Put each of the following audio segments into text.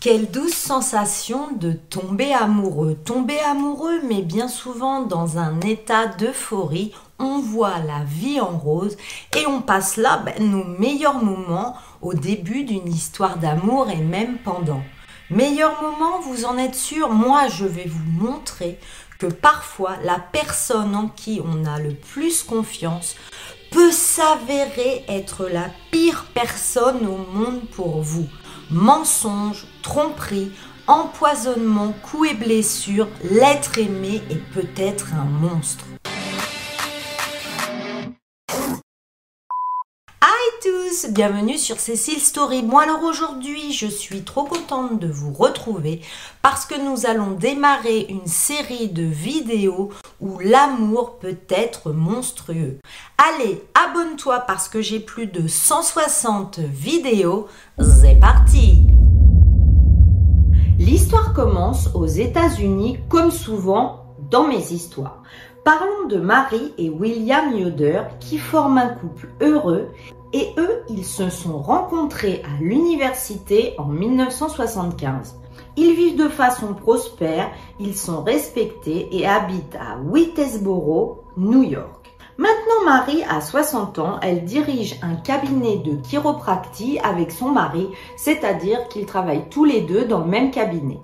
Quelle douce sensation de tomber amoureux. Tomber amoureux, mais bien souvent dans un état d'euphorie, on voit la vie en rose et on passe là ben, nos meilleurs moments au début d'une histoire d'amour et même pendant. Meilleur moment, vous en êtes sûr Moi, je vais vous montrer que parfois la personne en qui on a le plus confiance peut s'avérer être la pire personne au monde pour vous. Mensonge, tromperie, empoisonnement, coups et blessures, l'être aimé est peut-être un monstre. Bienvenue sur Cécile Story. Moi alors aujourd'hui je suis trop contente de vous retrouver parce que nous allons démarrer une série de vidéos où l'amour peut être monstrueux. Allez, abonne-toi parce que j'ai plus de 160 vidéos. C'est parti L'histoire commence aux États-Unis comme souvent dans mes histoires. Parlons de Marie et William Yoder qui forment un couple heureux et eux, ils se sont rencontrés à l'université en 1975. Ils vivent de façon prospère, ils sont respectés et habitent à Whitesboro, New York. Maintenant, Marie a 60 ans, elle dirige un cabinet de chiropractie avec son mari, c'est-à-dire qu'ils travaillent tous les deux dans le même cabinet.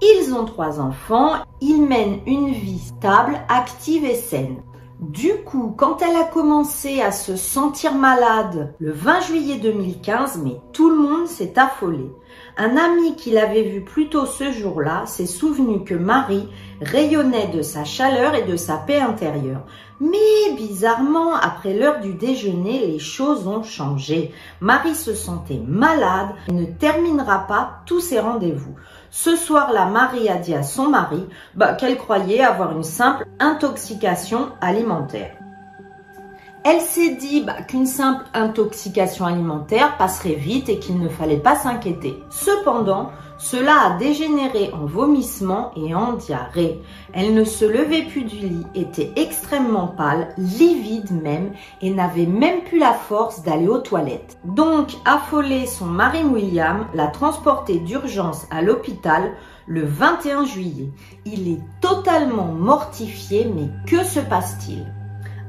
Ils ont trois enfants, ils mènent une vie stable, active et saine. Du coup, quand elle a commencé à se sentir malade le 20 juillet 2015, mais tout le monde s'est affolé. Un ami qui l'avait vu plus tôt ce jour-là s'est souvenu que Marie rayonnait de sa chaleur et de sa paix intérieure. Mais bizarrement, après l'heure du déjeuner, les choses ont changé. Marie se sentait malade et ne terminera pas tous ses rendez-vous. Ce soir-là, Marie a dit à son mari bah, qu'elle croyait avoir une simple intoxication alimentaire. Elle s'est dit bah, qu'une simple intoxication alimentaire passerait vite et qu'il ne fallait pas s'inquiéter. Cependant, cela a dégénéré en vomissement et en diarrhée. Elle ne se levait plus du lit, était extrêmement pâle, livide même, et n'avait même plus la force d'aller aux toilettes. Donc, affolé, son mari William l'a transportée d'urgence à l'hôpital le 21 juillet. Il est totalement mortifié, mais que se passe-t-il?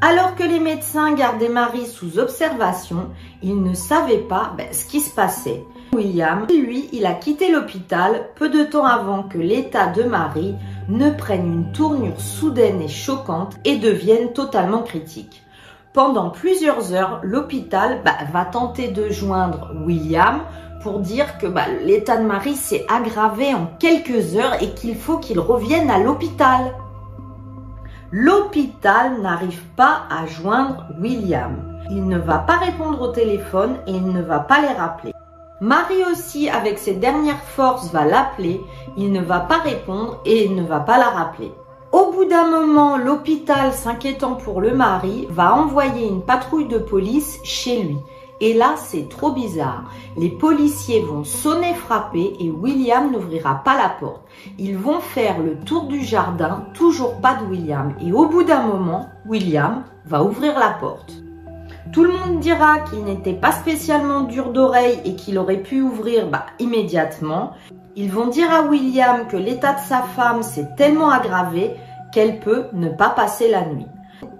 Alors que les médecins gardaient Marie sous observation, ils ne savaient pas ben, ce qui se passait. William, lui, il a quitté l'hôpital peu de temps avant que l'état de Marie ne prenne une tournure soudaine et choquante et devienne totalement critique. Pendant plusieurs heures, l'hôpital ben, va tenter de joindre William pour dire que ben, l'état de Marie s'est aggravé en quelques heures et qu'il faut qu'il revienne à l'hôpital. L'hôpital n'arrive pas à joindre William. Il ne va pas répondre au téléphone et il ne va pas les rappeler. Marie aussi, avec ses dernières forces, va l'appeler. Il ne va pas répondre et ne va pas la rappeler. Au bout d'un moment, l'hôpital, s'inquiétant pour le mari, va envoyer une patrouille de police chez lui. Et là, c'est trop bizarre. Les policiers vont sonner frapper et William n'ouvrira pas la porte. Ils vont faire le tour du jardin, toujours pas de William. Et au bout d'un moment, William va ouvrir la porte. Tout le monde dira qu'il n'était pas spécialement dur d'oreille et qu'il aurait pu ouvrir bah, immédiatement. Ils vont dire à William que l'état de sa femme s'est tellement aggravé qu'elle peut ne pas passer la nuit.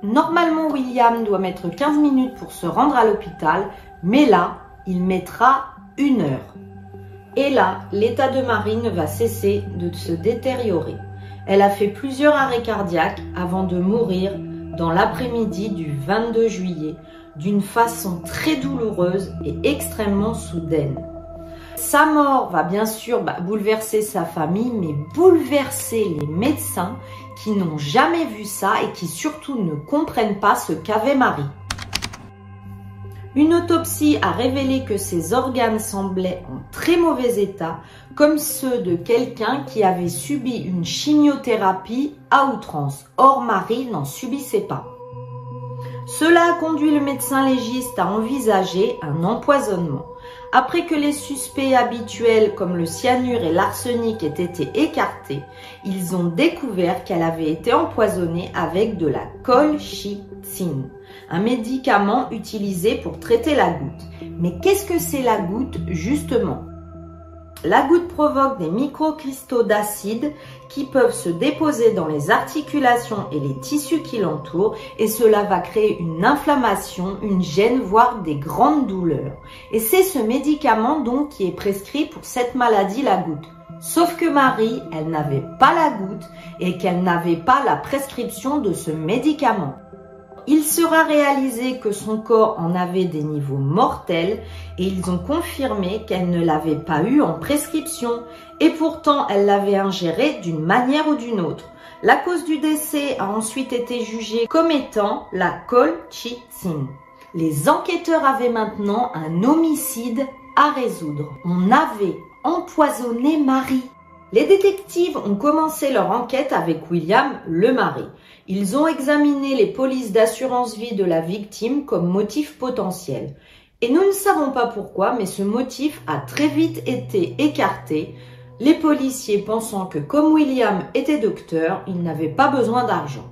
Normalement, William doit mettre 15 minutes pour se rendre à l'hôpital, mais là, il mettra une heure. Et là, l'état de Marie ne va cesser de se détériorer. Elle a fait plusieurs arrêts cardiaques avant de mourir dans l'après-midi du 22 juillet d'une façon très douloureuse et extrêmement soudaine. Sa mort va bien sûr bah, bouleverser sa famille, mais bouleverser les médecins qui n'ont jamais vu ça et qui surtout ne comprennent pas ce qu'avait Marie. Une autopsie a révélé que ses organes semblaient en très mauvais état, comme ceux de quelqu'un qui avait subi une chimiothérapie à outrance. Or, Marie n'en subissait pas. Cela a conduit le médecin légiste à envisager un empoisonnement. Après que les suspects habituels comme le cyanure et l'arsenic aient été écartés, ils ont découvert qu'elle avait été empoisonnée avec de la colchicine un médicament utilisé pour traiter la goutte. Mais qu'est-ce que c'est la goutte justement? La goutte provoque des microcristaux d'acide qui peuvent se déposer dans les articulations et les tissus qui l'entourent et cela va créer une inflammation, une gêne, voire des grandes douleurs. Et c'est ce médicament donc qui est prescrit pour cette maladie, la goutte. Sauf que Marie, elle n'avait pas la goutte et qu'elle n'avait pas la prescription de ce médicament. Il sera réalisé que son corps en avait des niveaux mortels et ils ont confirmé qu'elle ne l'avait pas eu en prescription et pourtant elle l'avait ingéré d'une manière ou d'une autre. La cause du décès a ensuite été jugée comme étant la colchicine. Les enquêteurs avaient maintenant un homicide à résoudre. On avait empoisonné Marie. Les détectives ont commencé leur enquête avec William, le mari. Ils ont examiné les polices d'assurance vie de la victime comme motif potentiel. Et nous ne savons pas pourquoi, mais ce motif a très vite été écarté, les policiers pensant que comme William était docteur, il n'avait pas besoin d'argent.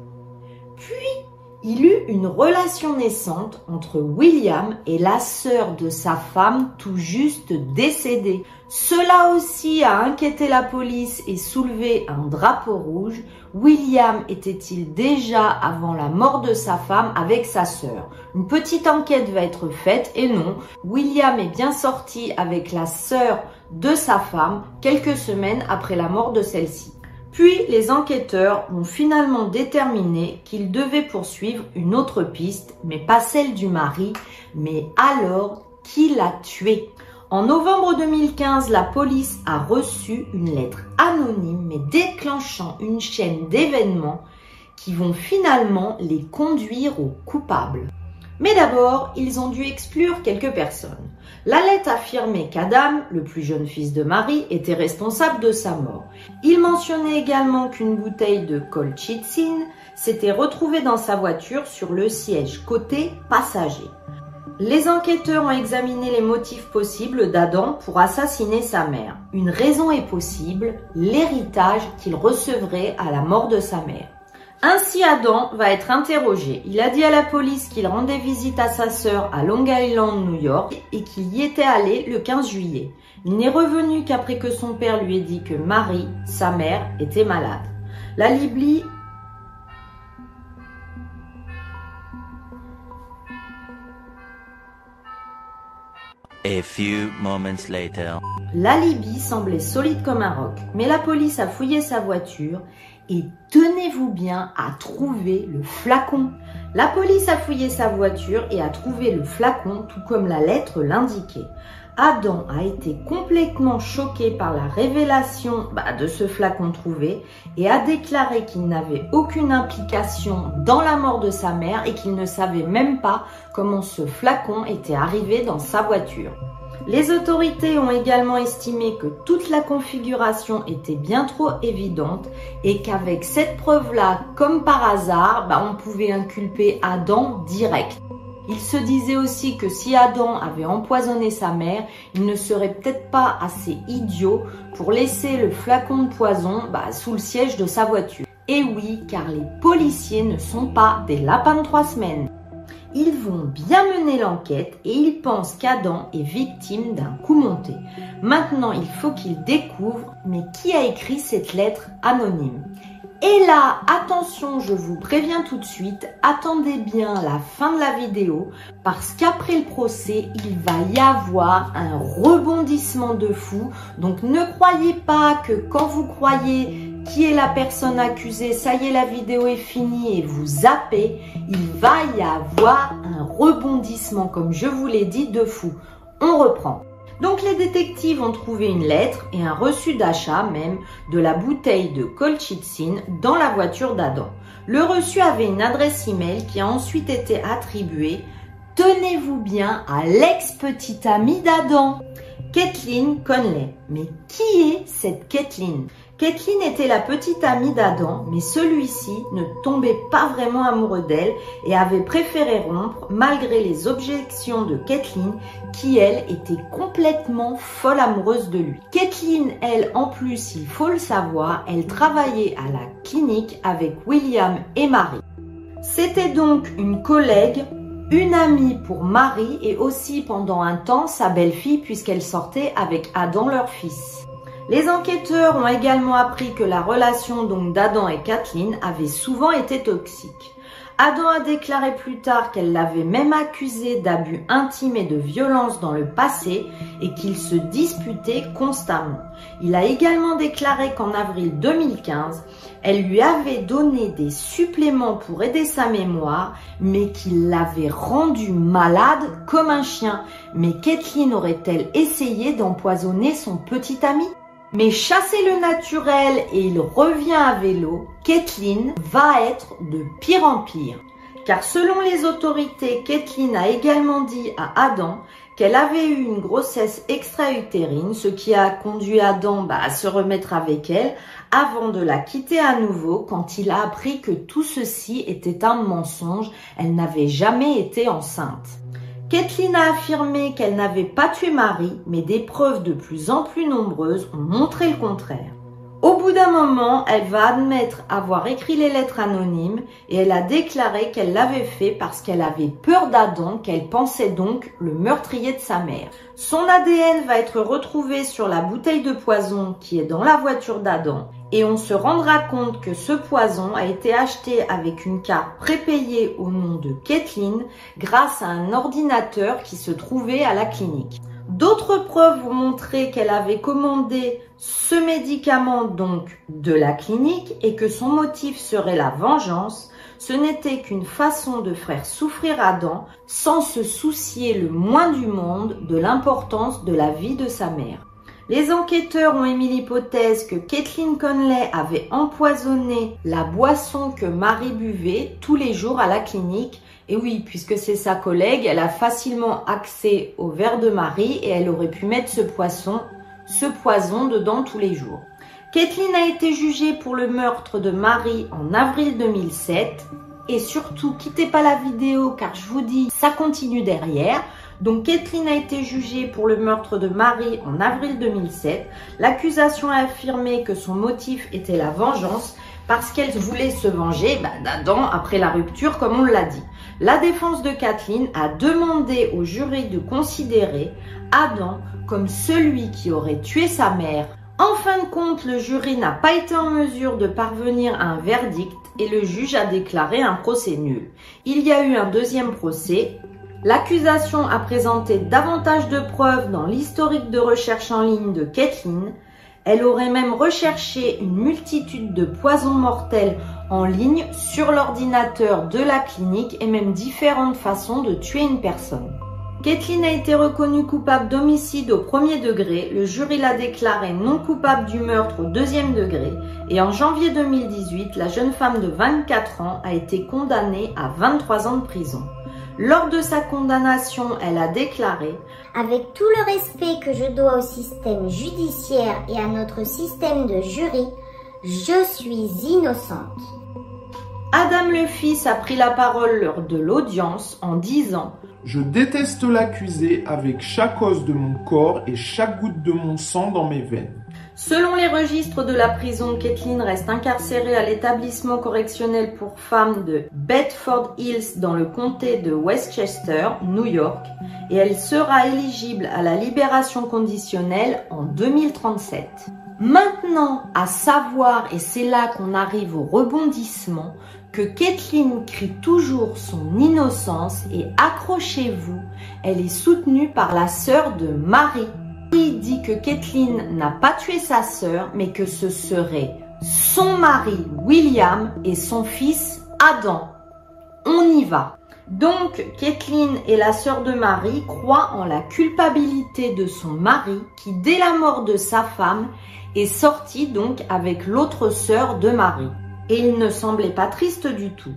Puis, il eut une relation naissante entre William et la sœur de sa femme tout juste décédée. Cela aussi a inquiété la police et soulevé un drapeau rouge. William était-il déjà avant la mort de sa femme avec sa sœur? Une petite enquête va être faite et non, William est bien sorti avec la sœur de sa femme quelques semaines après la mort de celle-ci. Puis les enquêteurs ont finalement déterminé qu'ils devaient poursuivre une autre piste, mais pas celle du mari, mais alors qui l'a tué En novembre 2015, la police a reçu une lettre anonyme mais déclenchant une chaîne d'événements qui vont finalement les conduire au coupable. Mais d'abord, ils ont dû exclure quelques personnes. La lettre affirmait qu'Adam, le plus jeune fils de Marie, était responsable de sa mort. Il mentionnait également qu'une bouteille de colchicine s'était retrouvée dans sa voiture sur le siège côté passager. Les enquêteurs ont examiné les motifs possibles d'Adam pour assassiner sa mère. Une raison est possible, l'héritage qu'il recevrait à la mort de sa mère. Ainsi Adam va être interrogé. Il a dit à la police qu'il rendait visite à sa sœur à Long Island, New York, et qu'il y était allé le 15 juillet. Il n'est revenu qu'après que son père lui ait dit que Marie, sa mère, était malade. La Libye A few moments later. La Libye semblait solide comme un roc, mais la police a fouillé sa voiture et tenez-vous bien à trouver le flacon. La police a fouillé sa voiture et a trouvé le flacon tout comme la lettre l'indiquait. Adam a été complètement choqué par la révélation bah, de ce flacon trouvé et a déclaré qu'il n'avait aucune implication dans la mort de sa mère et qu'il ne savait même pas comment ce flacon était arrivé dans sa voiture. Les autorités ont également estimé que toute la configuration était bien trop évidente et qu'avec cette preuve-là, comme par hasard, bah, on pouvait inculper Adam direct. Il se disait aussi que si Adam avait empoisonné sa mère, il ne serait peut-être pas assez idiot pour laisser le flacon de poison bah, sous le siège de sa voiture. Et oui, car les policiers ne sont pas des lapins de trois semaines. Ils vont bien mener l'enquête et ils pensent qu'Adam est victime d'un coup monté. Maintenant, il faut qu'ils découvrent, mais qui a écrit cette lettre anonyme? Et là, attention, je vous préviens tout de suite, attendez bien la fin de la vidéo parce qu'après le procès, il va y avoir un rebondissement de fou. Donc ne croyez pas que quand vous croyez qui est la personne accusée, ça y est, la vidéo est finie et vous zappez, il va y avoir un rebondissement, comme je vous l'ai dit, de fou. On reprend. Donc les détectives ont trouvé une lettre et un reçu d'achat même de la bouteille de colchicine dans la voiture d'Adam. Le reçu avait une adresse email qui a ensuite été attribuée, tenez-vous bien, à l'ex-petite amie d'Adam, Kathleen Conley. Mais qui est cette Kathleen? Kathleen était la petite amie d'Adam, mais celui-ci ne tombait pas vraiment amoureux d'elle et avait préféré rompre malgré les objections de Kathleen qui, elle, était complètement folle amoureuse de lui. Kathleen, elle, en plus, il faut le savoir, elle travaillait à la clinique avec William et Marie. C'était donc une collègue une amie pour Marie et aussi pendant un temps sa belle-fille puisqu'elle sortait avec Adam leur fils. Les enquêteurs ont également appris que la relation donc d'Adam et Kathleen avait souvent été toxique. Adam a déclaré plus tard qu'elle l'avait même accusé d'abus intimes et de violence dans le passé et qu'ils se disputaient constamment. Il a également déclaré qu'en avril 2015, elle lui avait donné des suppléments pour aider sa mémoire, mais qu'il l'avait rendu malade comme un chien. Mais Kathleen aurait-elle essayé d'empoisonner son petit ami? Mais chasser le naturel et il revient à vélo, Kathleen va être de pire en pire. Car selon les autorités, Kathleen a également dit à Adam qu'elle avait eu une grossesse extra-utérine, ce qui a conduit Adam bah, à se remettre avec elle avant de la quitter à nouveau quand il a appris que tout ceci était un mensonge, elle n'avait jamais été enceinte. Kathleen a affirmé qu'elle n'avait pas tué Marie, mais des preuves de plus en plus nombreuses ont montré le contraire. Au bout d'un moment, elle va admettre avoir écrit les lettres anonymes et elle a déclaré qu'elle l'avait fait parce qu'elle avait peur d'Adam, qu'elle pensait donc le meurtrier de sa mère. Son ADN va être retrouvé sur la bouteille de poison qui est dans la voiture d'Adam et on se rendra compte que ce poison a été acheté avec une carte prépayée au nom de Kathleen grâce à un ordinateur qui se trouvait à la clinique. D'autres preuves vont montrer qu'elle avait commandé ce médicament donc de la clinique et que son motif serait la vengeance. Ce n'était qu'une façon de faire souffrir Adam sans se soucier le moins du monde de l'importance de la vie de sa mère. Les enquêteurs ont émis l'hypothèse que Kathleen Conley avait empoisonné la boisson que Marie buvait tous les jours à la clinique. Et oui, puisque c'est sa collègue, elle a facilement accès au verre de Marie et elle aurait pu mettre ce poisson, ce poison dedans tous les jours. Kathleen a été jugée pour le meurtre de Marie en avril 2007. Et surtout, quittez pas la vidéo car je vous dis, ça continue derrière. Donc Kathleen a été jugée pour le meurtre de Marie en avril 2007. L'accusation a affirmé que son motif était la vengeance parce qu'elle voulait se venger bah, d'Adam après la rupture comme on l'a dit. La défense de Kathleen a demandé au jury de considérer Adam comme celui qui aurait tué sa mère. En fin de compte, le jury n'a pas été en mesure de parvenir à un verdict et le juge a déclaré un procès nul. Il y a eu un deuxième procès L'accusation a présenté davantage de preuves dans l'historique de recherche en ligne de Kathleen. Elle aurait même recherché une multitude de poisons mortels en ligne sur l'ordinateur de la clinique et même différentes façons de tuer une personne. Kathleen a été reconnue coupable d'homicide au premier degré, le jury l'a déclarée non coupable du meurtre au deuxième degré et en janvier 2018, la jeune femme de 24 ans a été condamnée à 23 ans de prison. Lors de sa condamnation, elle a déclaré Avec tout le respect que je dois au système judiciaire et à notre système de jury, je suis innocente. Adam le fils a pris la parole lors de l'audience en disant Je déteste l'accusé avec chaque os de mon corps et chaque goutte de mon sang dans mes veines. Selon les registres de la prison, Kathleen reste incarcérée à l'établissement correctionnel pour femmes de Bedford Hills dans le comté de Westchester, New York, et elle sera éligible à la libération conditionnelle en 2037. Maintenant, à savoir, et c'est là qu'on arrive au rebondissement, que Kathleen crie toujours son innocence et accrochez-vous, elle est soutenue par la sœur de Marie il dit que Kathleen n'a pas tué sa sœur, mais que ce serait son mari William et son fils Adam. On y va. Donc, Kathleen et la sœur de Marie croient en la culpabilité de son mari qui, dès la mort de sa femme, est sorti donc avec l'autre sœur de Marie. Et il ne semblait pas triste du tout.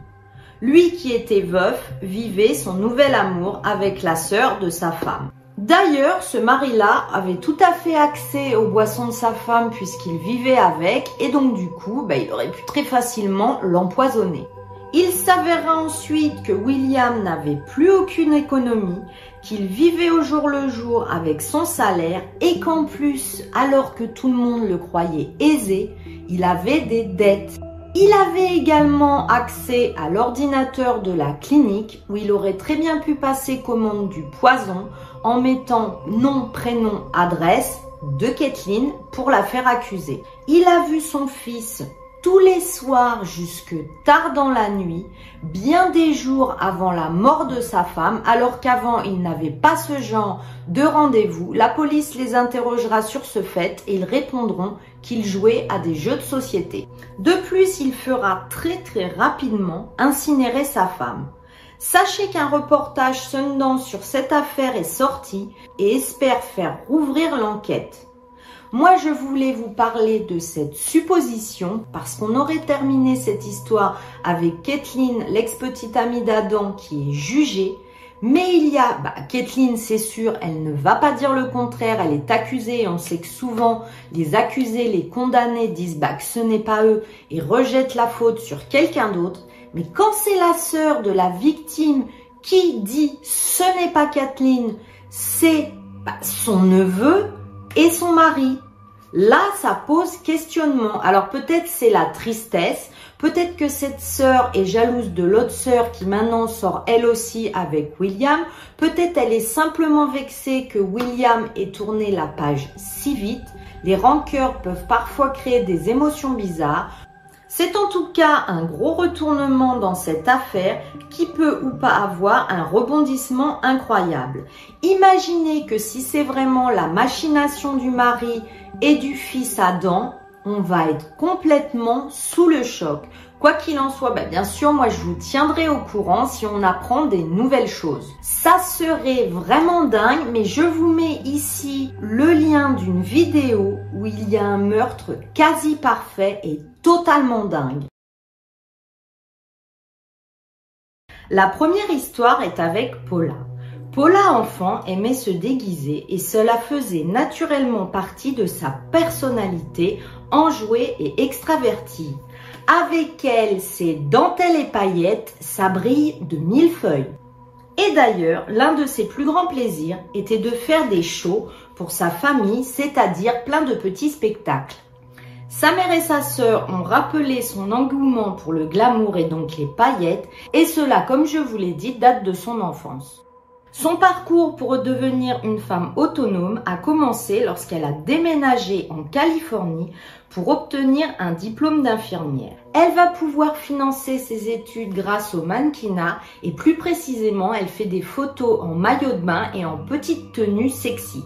Lui qui était veuf vivait son nouvel amour avec la sœur de sa femme. D'ailleurs, ce mari-là avait tout à fait accès aux boissons de sa femme puisqu'il vivait avec et donc du coup, bah, il aurait pu très facilement l'empoisonner. Il s'avéra ensuite que William n'avait plus aucune économie, qu'il vivait au jour le jour avec son salaire et qu'en plus, alors que tout le monde le croyait aisé, il avait des dettes. Il avait également accès à l'ordinateur de la clinique où il aurait très bien pu passer commande du poison en mettant nom, prénom, adresse de Kathleen pour la faire accuser. Il a vu son fils tous les soirs jusque tard dans la nuit, bien des jours avant la mort de sa femme, alors qu'avant il n'avait pas ce genre de rendez-vous. La police les interrogera sur ce fait et ils répondront qu'ils jouaient à des jeux de société. De plus, il fera très très rapidement incinérer sa femme. Sachez qu'un reportage Sundance sur cette affaire est sorti et espère faire rouvrir l'enquête. Moi, je voulais vous parler de cette supposition parce qu'on aurait terminé cette histoire avec Kathleen, l'ex-petite amie d'Adam, qui est jugée. Mais il y a, bah, Kathleen, c'est sûr, elle ne va pas dire le contraire, elle est accusée et on sait que souvent les accusés, les condamnés disent bah, que ce n'est pas eux et rejettent la faute sur quelqu'un d'autre. Mais quand c'est la sœur de la victime qui dit ce n'est pas Kathleen, c'est bah, son neveu, et son mari. Là, ça pose questionnement. Alors peut-être c'est la tristesse, peut-être que cette sœur est jalouse de l'autre sœur qui maintenant sort elle aussi avec William, peut-être elle est simplement vexée que William ait tourné la page si vite. Les rancœurs peuvent parfois créer des émotions bizarres. C'est en tout cas un gros retournement dans cette affaire qui peut ou pas avoir un rebondissement incroyable. Imaginez que si c'est vraiment la machination du mari et du fils Adam, on va être complètement sous le choc. Quoi qu'il en soit, bah, bien sûr, moi je vous tiendrai au courant si on apprend des nouvelles choses. Ça serait vraiment dingue, mais je vous mets ici le lien d'une vidéo où il y a un meurtre quasi parfait et totalement dingue. La première histoire est avec Paula. Paula enfant aimait se déguiser et cela faisait naturellement partie de sa personnalité enjouée et extravertie. Avec elle, ses dentelles et paillettes, ça de mille feuilles. Et d'ailleurs, l'un de ses plus grands plaisirs était de faire des shows pour sa famille, c'est-à-dire plein de petits spectacles. Sa mère et sa sœur ont rappelé son engouement pour le glamour et donc les paillettes, et cela, comme je vous l'ai dit, date de son enfance. Son parcours pour devenir une femme autonome a commencé lorsqu'elle a déménagé en Californie pour obtenir un diplôme d'infirmière. Elle va pouvoir financer ses études grâce au mannequinat et plus précisément elle fait des photos en maillot de bain et en petite tenue sexy.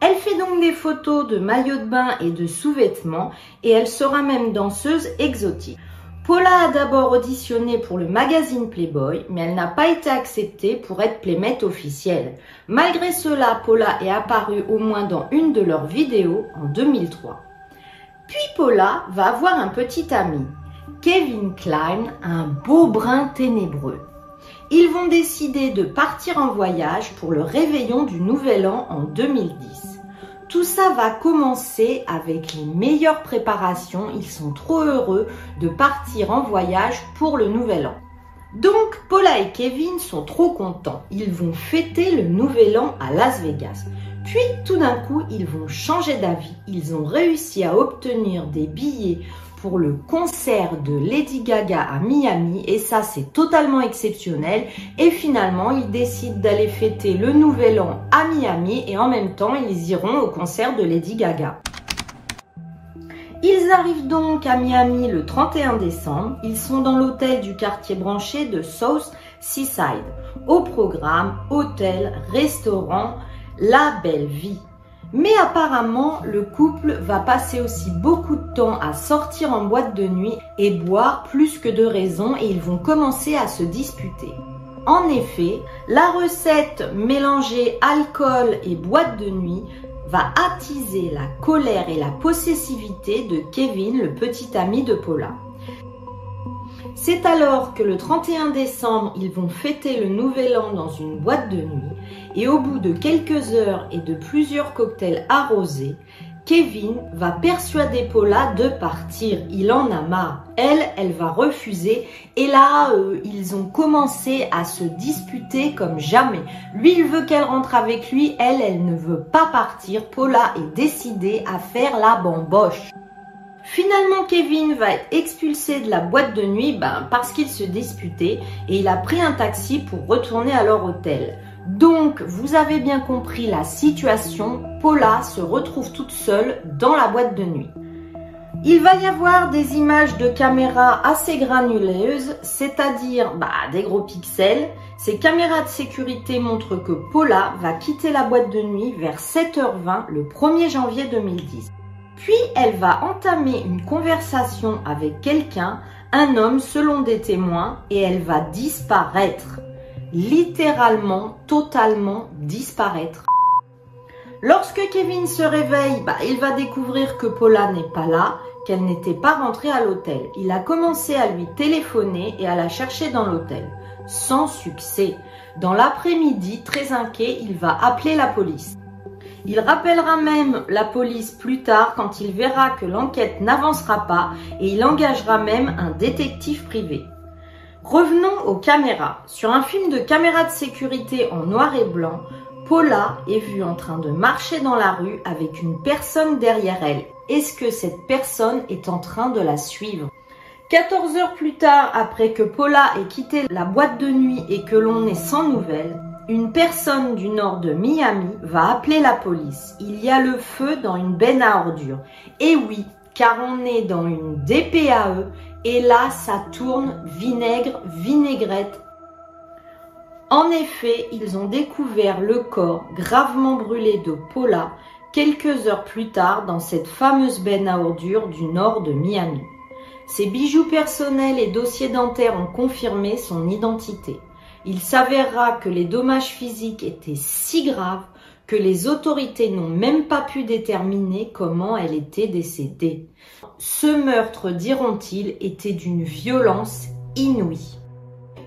Elle fait donc des photos de maillots de bain et de sous-vêtements et elle sera même danseuse exotique. Paula a d'abord auditionné pour le magazine Playboy, mais elle n'a pas été acceptée pour être playmate officielle. Malgré cela, Paula est apparue au moins dans une de leurs vidéos en 2003. Puis Paula va avoir un petit ami, Kevin Klein, un beau brun ténébreux. Ils vont décider de partir en voyage pour le réveillon du Nouvel An en 2010. Tout ça va commencer avec les meilleures préparations. Ils sont trop heureux de partir en voyage pour le nouvel an. Donc Paula et Kevin sont trop contents. Ils vont fêter le nouvel an à Las Vegas. Puis tout d'un coup, ils vont changer d'avis. Ils ont réussi à obtenir des billets pour le concert de Lady Gaga à Miami et ça c'est totalement exceptionnel et finalement ils décident d'aller fêter le nouvel an à Miami et en même temps ils iront au concert de Lady Gaga. Ils arrivent donc à Miami le 31 décembre. Ils sont dans l'hôtel du quartier branché de South Seaside. Au programme, hôtel, restaurant, la belle vie. Mais apparemment, le couple va passer aussi beaucoup de temps à sortir en boîte de nuit et boire plus que de raison et ils vont commencer à se disputer. En effet, la recette mélangée alcool et boîte de nuit va attiser la colère et la possessivité de Kevin, le petit ami de Paula. C'est alors que le 31 décembre, ils vont fêter le nouvel an dans une boîte de nuit et au bout de quelques heures et de plusieurs cocktails arrosés, Kevin va persuader Paula de partir. Il en a marre. Elle, elle va refuser. Et là, euh, ils ont commencé à se disputer comme jamais. Lui, il veut qu'elle rentre avec lui. Elle, elle ne veut pas partir. Paula est décidée à faire la bamboche. Finalement, Kevin va être expulsé de la boîte de nuit ben, parce qu'il se disputait et il a pris un taxi pour retourner à leur hôtel. Donc, vous avez bien compris la situation, Paula se retrouve toute seule dans la boîte de nuit. Il va y avoir des images de caméras assez granuleuses, c'est-à-dire bah, des gros pixels. Ces caméras de sécurité montrent que Paula va quitter la boîte de nuit vers 7h20 le 1er janvier 2010. Puis elle va entamer une conversation avec quelqu'un, un homme selon des témoins, et elle va disparaître. Littéralement, totalement disparaître. Lorsque Kevin se réveille, bah, il va découvrir que Paula n'est pas là, qu'elle n'était pas rentrée à l'hôtel. Il a commencé à lui téléphoner et à la chercher dans l'hôtel. Sans succès. Dans l'après-midi, très inquiet, il va appeler la police. Il rappellera même la police plus tard quand il verra que l'enquête n'avancera pas et il engagera même un détective privé. Revenons aux caméras. Sur un film de caméra de sécurité en noir et blanc, Paula est vue en train de marcher dans la rue avec une personne derrière elle. Est-ce que cette personne est en train de la suivre? 14 heures plus tard, après que Paula ait quitté la boîte de nuit et que l'on est sans nouvelles, une personne du nord de Miami va appeler la police. Il y a le feu dans une benne à ordures. Et oui, car on est dans une DPAE et là ça tourne vinaigre, vinaigrette. En effet, ils ont découvert le corps gravement brûlé de Paula quelques heures plus tard dans cette fameuse benne à ordures du nord de Miami. Ses bijoux personnels et dossiers dentaires ont confirmé son identité il s'avérera que les dommages physiques étaient si graves que les autorités n'ont même pas pu déterminer comment elle était décédée. Ce meurtre, diront-ils, était d'une violence inouïe.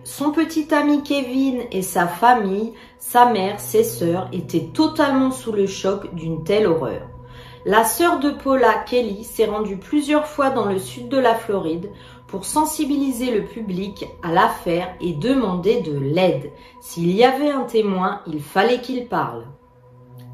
Son petit ami Kevin et sa famille, sa mère, ses sœurs, étaient totalement sous le choc d'une telle horreur. La sœur de Paula, Kelly, s'est rendue plusieurs fois dans le sud de la Floride pour sensibiliser le public à l'affaire et demander de l'aide. S'il y avait un témoin, il fallait qu'il parle.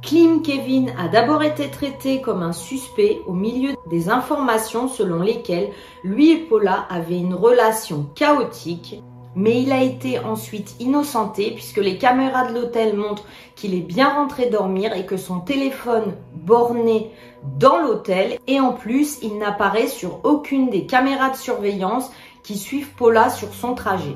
Klim Kevin a d'abord été traité comme un suspect au milieu des informations selon lesquelles lui et Paula avaient une relation chaotique, mais il a été ensuite innocenté puisque les caméras de l'hôtel montrent qu'il est bien rentré dormir et que son téléphone borné dans l'hôtel et en plus il n'apparaît sur aucune des caméras de surveillance qui suivent Paula sur son trajet.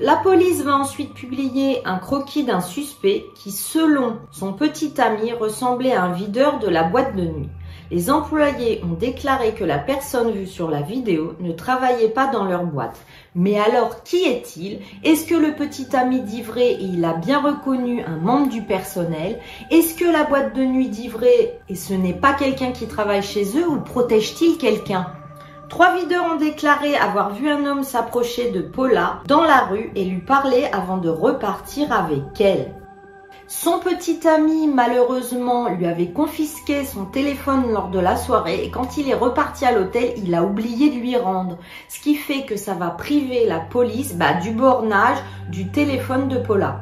La police va ensuite publier un croquis d'un suspect qui, selon son petit ami, ressemblait à un videur de la boîte de nuit. Les employés ont déclaré que la personne vue sur la vidéo ne travaillait pas dans leur boîte. Mais alors, qui est-il? Est-ce que le petit ami d'Ivré, il a bien reconnu un membre du personnel? Est-ce que la boîte de nuit d'Ivré, et ce n'est pas quelqu'un qui travaille chez eux, ou protège-t-il quelqu'un? Trois videurs ont déclaré avoir vu un homme s'approcher de Paula dans la rue et lui parler avant de repartir avec elle. Son petit ami, malheureusement, lui avait confisqué son téléphone lors de la soirée et quand il est reparti à l'hôtel, il a oublié de lui rendre. Ce qui fait que ça va priver la police bah, du bornage du téléphone de Paula.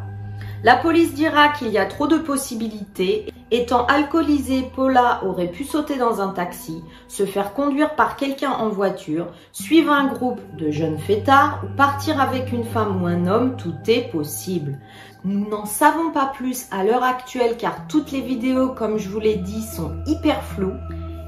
La police dira qu'il y a trop de possibilités. Étant alcoolisée, Paula aurait pu sauter dans un taxi, se faire conduire par quelqu'un en voiture, suivre un groupe de jeunes fêtards ou partir avec une femme ou un homme, tout est possible. Nous n'en savons pas plus à l'heure actuelle car toutes les vidéos, comme je vous l'ai dit, sont hyper floues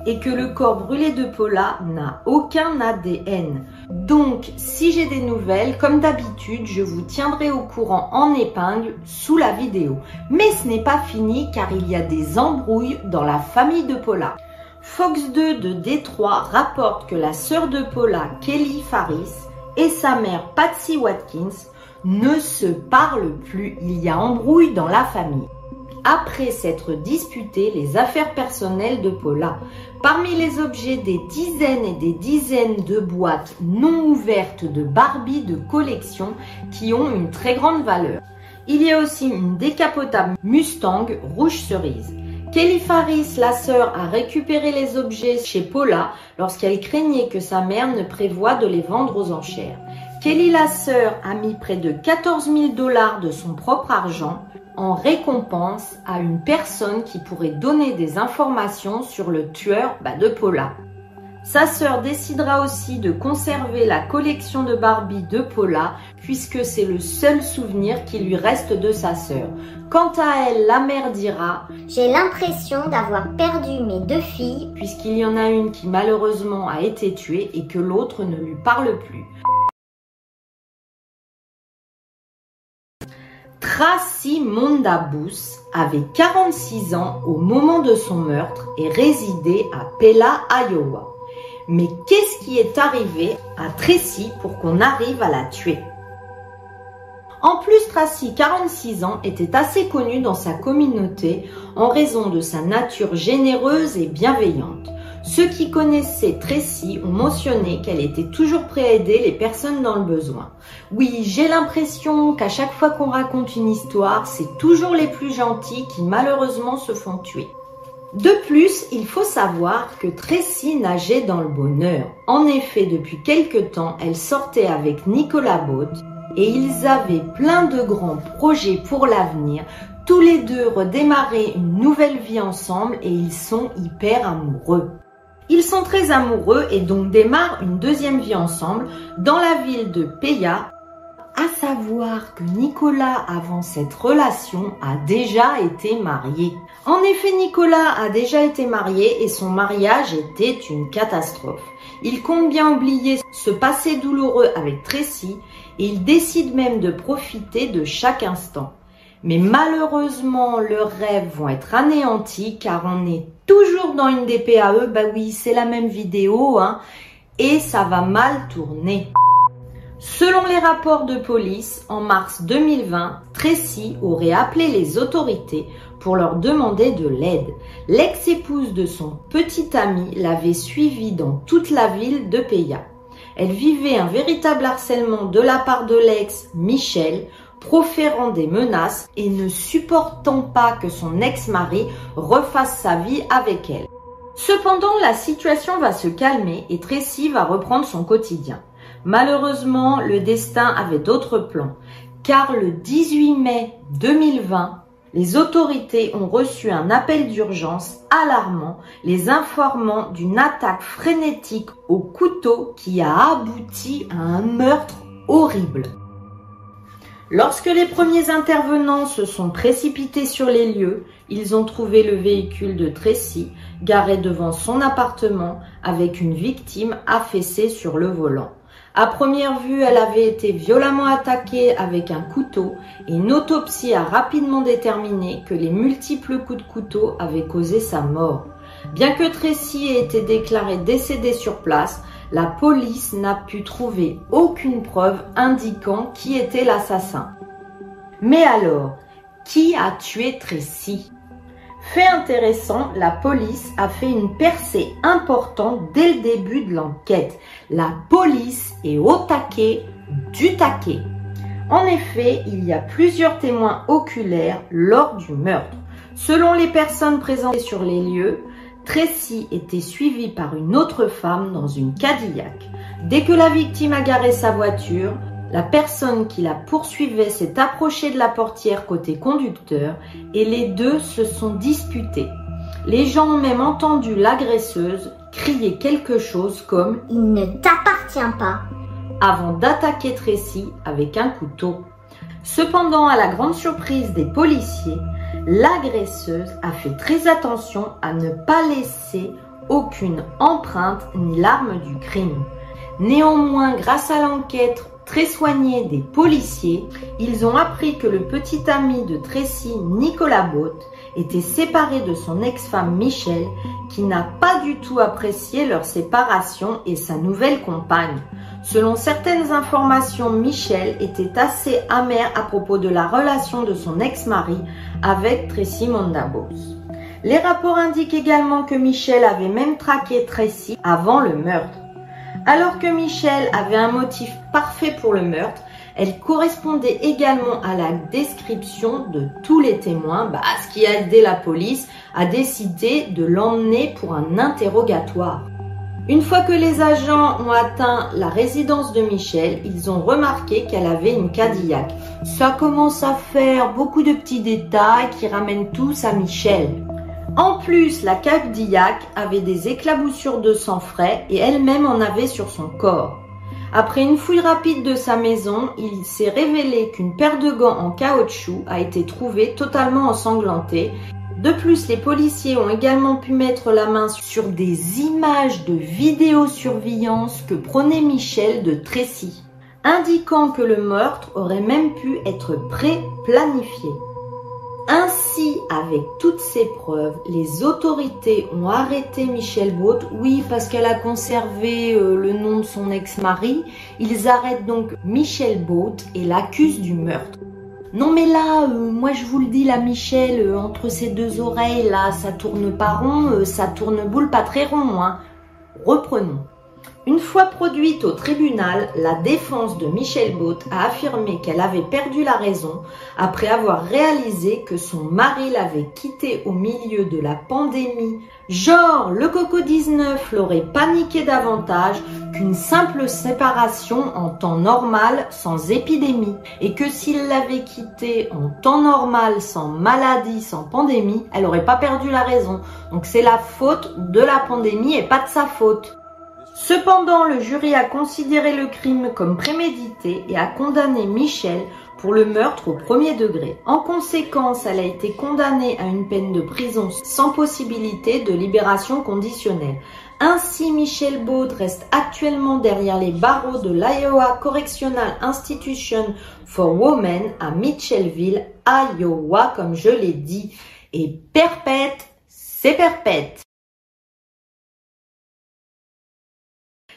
et que le corps brûlé de Paula n'a aucun ADN. Donc, si j'ai des nouvelles, comme d'habitude, je vous tiendrai au courant en épingle sous la vidéo. Mais ce n'est pas fini car il y a des embrouilles dans la famille de Paula. Fox 2 de Détroit rapporte que la sœur de Paula, Kelly Faris, et sa mère, Patsy Watkins, ne se parlent plus. Il y a embrouille dans la famille. Après s'être disputé les affaires personnelles de Paula, parmi les objets des dizaines et des dizaines de boîtes non ouvertes de Barbie de collection qui ont une très grande valeur. Il y a aussi une décapotable Mustang rouge cerise. Kelly Faris, la sœur, a récupéré les objets chez Paula lorsqu'elle craignait que sa mère ne prévoie de les vendre aux enchères. Kelly la sœur a mis près de 14 000 dollars de son propre argent en récompense à une personne qui pourrait donner des informations sur le tueur bah, de Paula. Sa sœur décidera aussi de conserver la collection de Barbie de Paula puisque c'est le seul souvenir qui lui reste de sa sœur. Quant à elle, la mère dira J'ai l'impression d'avoir perdu mes deux filles puisqu'il y en a une qui malheureusement a été tuée et que l'autre ne lui parle plus. Tracy Mondabus avait 46 ans au moment de son meurtre et résidait à Pella, Iowa. Mais qu'est-ce qui est arrivé à Tracy pour qu'on arrive à la tuer? En plus, Tracy, 46 ans, était assez connue dans sa communauté en raison de sa nature généreuse et bienveillante. Ceux qui connaissaient Tracy ont mentionné qu'elle était toujours prête à aider les personnes dans le besoin. Oui, j'ai l'impression qu'à chaque fois qu'on raconte une histoire, c'est toujours les plus gentils qui malheureusement se font tuer. De plus, il faut savoir que Tracy nageait dans le bonheur. En effet, depuis quelque temps, elle sortait avec Nicolas Baud et ils avaient plein de grands projets pour l'avenir. Tous les deux redémarraient une nouvelle vie ensemble et ils sont hyper amoureux. Ils sont très amoureux et donc démarrent une deuxième vie ensemble dans la ville de Peya à savoir que Nicolas, avant cette relation, a déjà été marié. En effet, Nicolas a déjà été marié et son mariage était une catastrophe. Il compte bien oublier ce passé douloureux avec Tracy et il décide même de profiter de chaque instant. Mais malheureusement, leurs rêves vont être anéantis car on est toujours dans une DPAE. Bah oui, c'est la même vidéo, hein. Et ça va mal tourner. Selon les rapports de police, en mars 2020, Tracy aurait appelé les autorités pour leur demander de l'aide. L'ex-épouse de son petit ami l'avait suivie dans toute la ville de Peya. Elle vivait un véritable harcèlement de la part de l'ex, Michel, proférant des menaces et ne supportant pas que son ex-mari refasse sa vie avec elle. Cependant, la situation va se calmer et Tracy va reprendre son quotidien. Malheureusement, le destin avait d'autres plans, car le 18 mai 2020, les autorités ont reçu un appel d'urgence alarmant les informant d'une attaque frénétique au couteau qui a abouti à un meurtre horrible. Lorsque les premiers intervenants se sont précipités sur les lieux, ils ont trouvé le véhicule de Tracy garé devant son appartement avec une victime affaissée sur le volant. À première vue, elle avait été violemment attaquée avec un couteau et une autopsie a rapidement déterminé que les multiples coups de couteau avaient causé sa mort. Bien que Tracy ait été déclarée décédée sur place, la police n'a pu trouver aucune preuve indiquant qui était l'assassin. Mais alors, qui a tué Tracy? Fait intéressant, la police a fait une percée importante dès le début de l'enquête. La police est au taquet du taquet. En effet, il y a plusieurs témoins oculaires lors du meurtre. Selon les personnes présentes sur les lieux, Tracy était suivie par une autre femme dans une Cadillac. Dès que la victime a garé sa voiture, la personne qui la poursuivait s'est approchée de la portière côté conducteur et les deux se sont disputés. Les gens ont même entendu l'agresseuse crier quelque chose comme Il ne t'appartient pas avant d'attaquer Tracy avec un couteau. Cependant, à la grande surprise des policiers, l'agresseuse a fait très attention à ne pas laisser aucune empreinte ni l'arme du crime. Néanmoins, grâce à l'enquête Très soignés des policiers, ils ont appris que le petit ami de Tracy, Nicolas Bott, était séparé de son ex-femme Michelle, qui n'a pas du tout apprécié leur séparation et sa nouvelle compagne. Selon certaines informations, Michelle était assez amère à propos de la relation de son ex-mari avec Tracy Mondabos. Les rapports indiquent également que Michelle avait même traqué Tracy avant le meurtre. Alors que Michel avait un motif parfait pour le meurtre, elle correspondait également à la description de tous les témoins, bah, ce qui a aidé la police à décider de l'emmener pour un interrogatoire. Une fois que les agents ont atteint la résidence de Michel, ils ont remarqué qu'elle avait une Cadillac. Ça commence à faire beaucoup de petits détails qui ramènent tous à Michel. En plus, la Diac avait des éclaboussures de sang frais et elle-même en avait sur son corps. Après une fouille rapide de sa maison, il s'est révélé qu'une paire de gants en caoutchouc a été trouvée totalement ensanglantée. De plus, les policiers ont également pu mettre la main sur des images de vidéosurveillance que prenait Michel de Tracy, indiquant que le meurtre aurait même pu être pré-planifié. Ainsi, avec toutes ces preuves, les autorités ont arrêté Michel Baute, oui, parce qu'elle a conservé euh, le nom de son ex-mari. Ils arrêtent donc Michel Baute et l'accusent du meurtre. Non mais là, euh, moi je vous le dis, la Michel, euh, entre ses deux oreilles, là, ça tourne pas rond, ça tourne boule pas très rond, hein. Reprenons. Une fois produite au tribunal, la défense de Michel Baute a affirmé qu'elle avait perdu la raison après avoir réalisé que son mari l'avait quittée au milieu de la pandémie. Genre, le Coco-19 l'aurait paniqué davantage qu'une simple séparation en temps normal sans épidémie. Et que s'il l'avait quittée en temps normal, sans maladie, sans pandémie, elle n'aurait pas perdu la raison. Donc c'est la faute de la pandémie et pas de sa faute. Cependant, le jury a considéré le crime comme prémédité et a condamné Michel pour le meurtre au premier degré. En conséquence, elle a été condamnée à une peine de prison sans possibilité de libération conditionnelle. Ainsi, Michel Baud reste actuellement derrière les barreaux de l'Iowa Correctional Institution for Women à Mitchellville, Iowa, comme je l'ai dit. Et perpète, c'est perpète.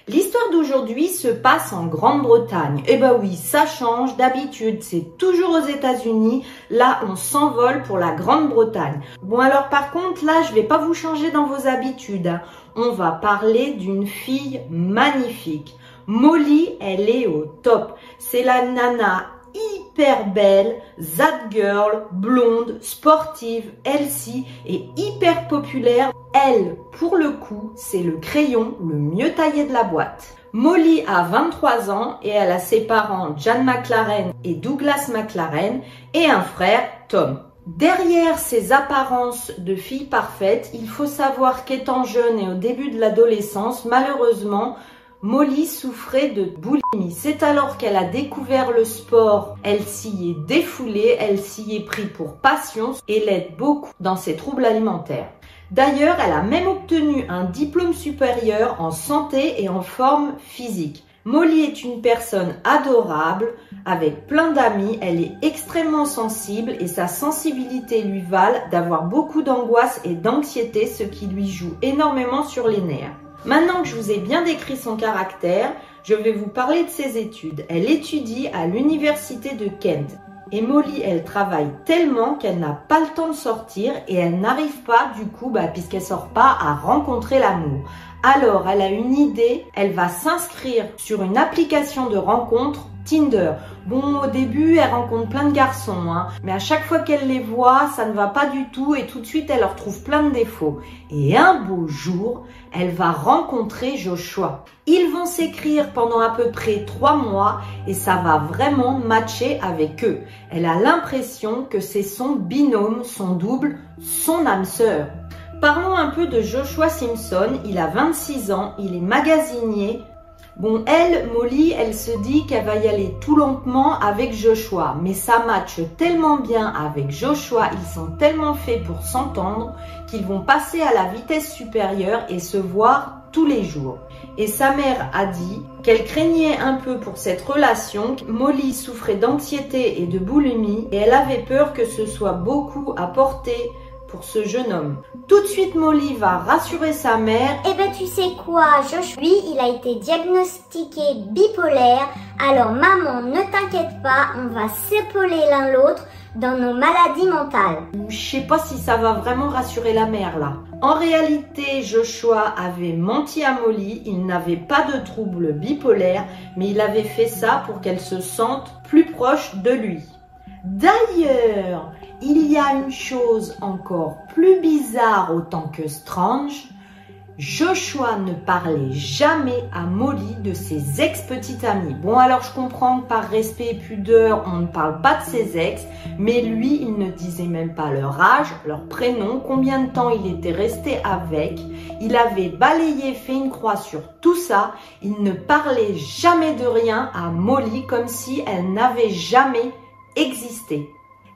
L'histoire d'aujourd'hui se passe en Grande-Bretagne. Eh ben oui, ça change. D'habitude, c'est toujours aux États-Unis. Là, on s'envole pour la Grande-Bretagne. Bon alors par contre, là, je vais pas vous changer dans vos habitudes. Hein. On va parler d'une fille magnifique. Molly, elle est au top. C'est la nana hyper belle, that girl, blonde, sportive, healthy et hyper populaire. Elle, pour le coup, c'est le crayon le mieux taillé de la boîte. Molly a 23 ans et elle a ses parents Jan McLaren et Douglas McLaren et un frère, Tom. Derrière ces apparences de fille parfaite, il faut savoir qu'étant jeune et au début de l'adolescence, malheureusement, Molly souffrait de boulimie. C'est alors qu'elle a découvert le sport. Elle s'y est défoulée, elle s'y est pris pour passion et l'aide beaucoup dans ses troubles alimentaires. D'ailleurs, elle a même obtenu un diplôme supérieur en santé et en forme physique. Molly est une personne adorable, avec plein d'amis, elle est extrêmement sensible et sa sensibilité lui vale d'avoir beaucoup d'angoisse et d'anxiété, ce qui lui joue énormément sur les nerfs. Maintenant que je vous ai bien décrit son caractère, je vais vous parler de ses études. Elle étudie à l'université de Kent. Et Molly, elle travaille tellement qu'elle n'a pas le temps de sortir et elle n'arrive pas, du coup, bah, puisqu'elle sort pas, à rencontrer l'amour. Alors, elle a une idée, elle va s'inscrire sur une application de rencontre Tinder. Bon, au début, elle rencontre plein de garçons, hein, mais à chaque fois qu'elle les voit, ça ne va pas du tout et tout de suite, elle leur trouve plein de défauts. Et un beau jour, elle va rencontrer Joshua. Ils vont s'écrire pendant à peu près trois mois et ça va vraiment matcher avec eux. Elle a l'impression que c'est son binôme, son double, son âme sœur. Parlons un peu de Joshua Simpson. Il a 26 ans, il est magasinier, Bon, elle, Molly, elle se dit qu'elle va y aller tout lentement avec Joshua, mais ça matche tellement bien avec Joshua, ils sont tellement faits pour s'entendre qu'ils vont passer à la vitesse supérieure et se voir tous les jours. Et sa mère a dit qu'elle craignait un peu pour cette relation. Molly souffrait d'anxiété et de boulimie et elle avait peur que ce soit beaucoup à porter pour ce jeune homme. Tout de suite, Molly va rassurer sa mère. Eh ben, tu sais quoi, Josh, lui, il a été diagnostiqué bipolaire. Alors, maman, ne t'inquiète pas, on va s'épauler l'un l'autre dans nos maladies mentales. Je sais pas si ça va vraiment rassurer la mère là. En réalité, Joshua avait menti à Molly, il n'avait pas de trouble bipolaire, mais il avait fait ça pour qu'elle se sente plus proche de lui. D'ailleurs, il y a une chose encore plus bizarre autant que strange. Joshua ne parlait jamais à Molly de ses ex-petites amies. Bon alors je comprends que par respect et pudeur on ne parle pas de ses ex, mais lui il ne disait même pas leur âge, leur prénom, combien de temps il était resté avec. Il avait balayé, fait une croix sur tout ça. Il ne parlait jamais de rien à Molly comme si elle n'avait jamais existé.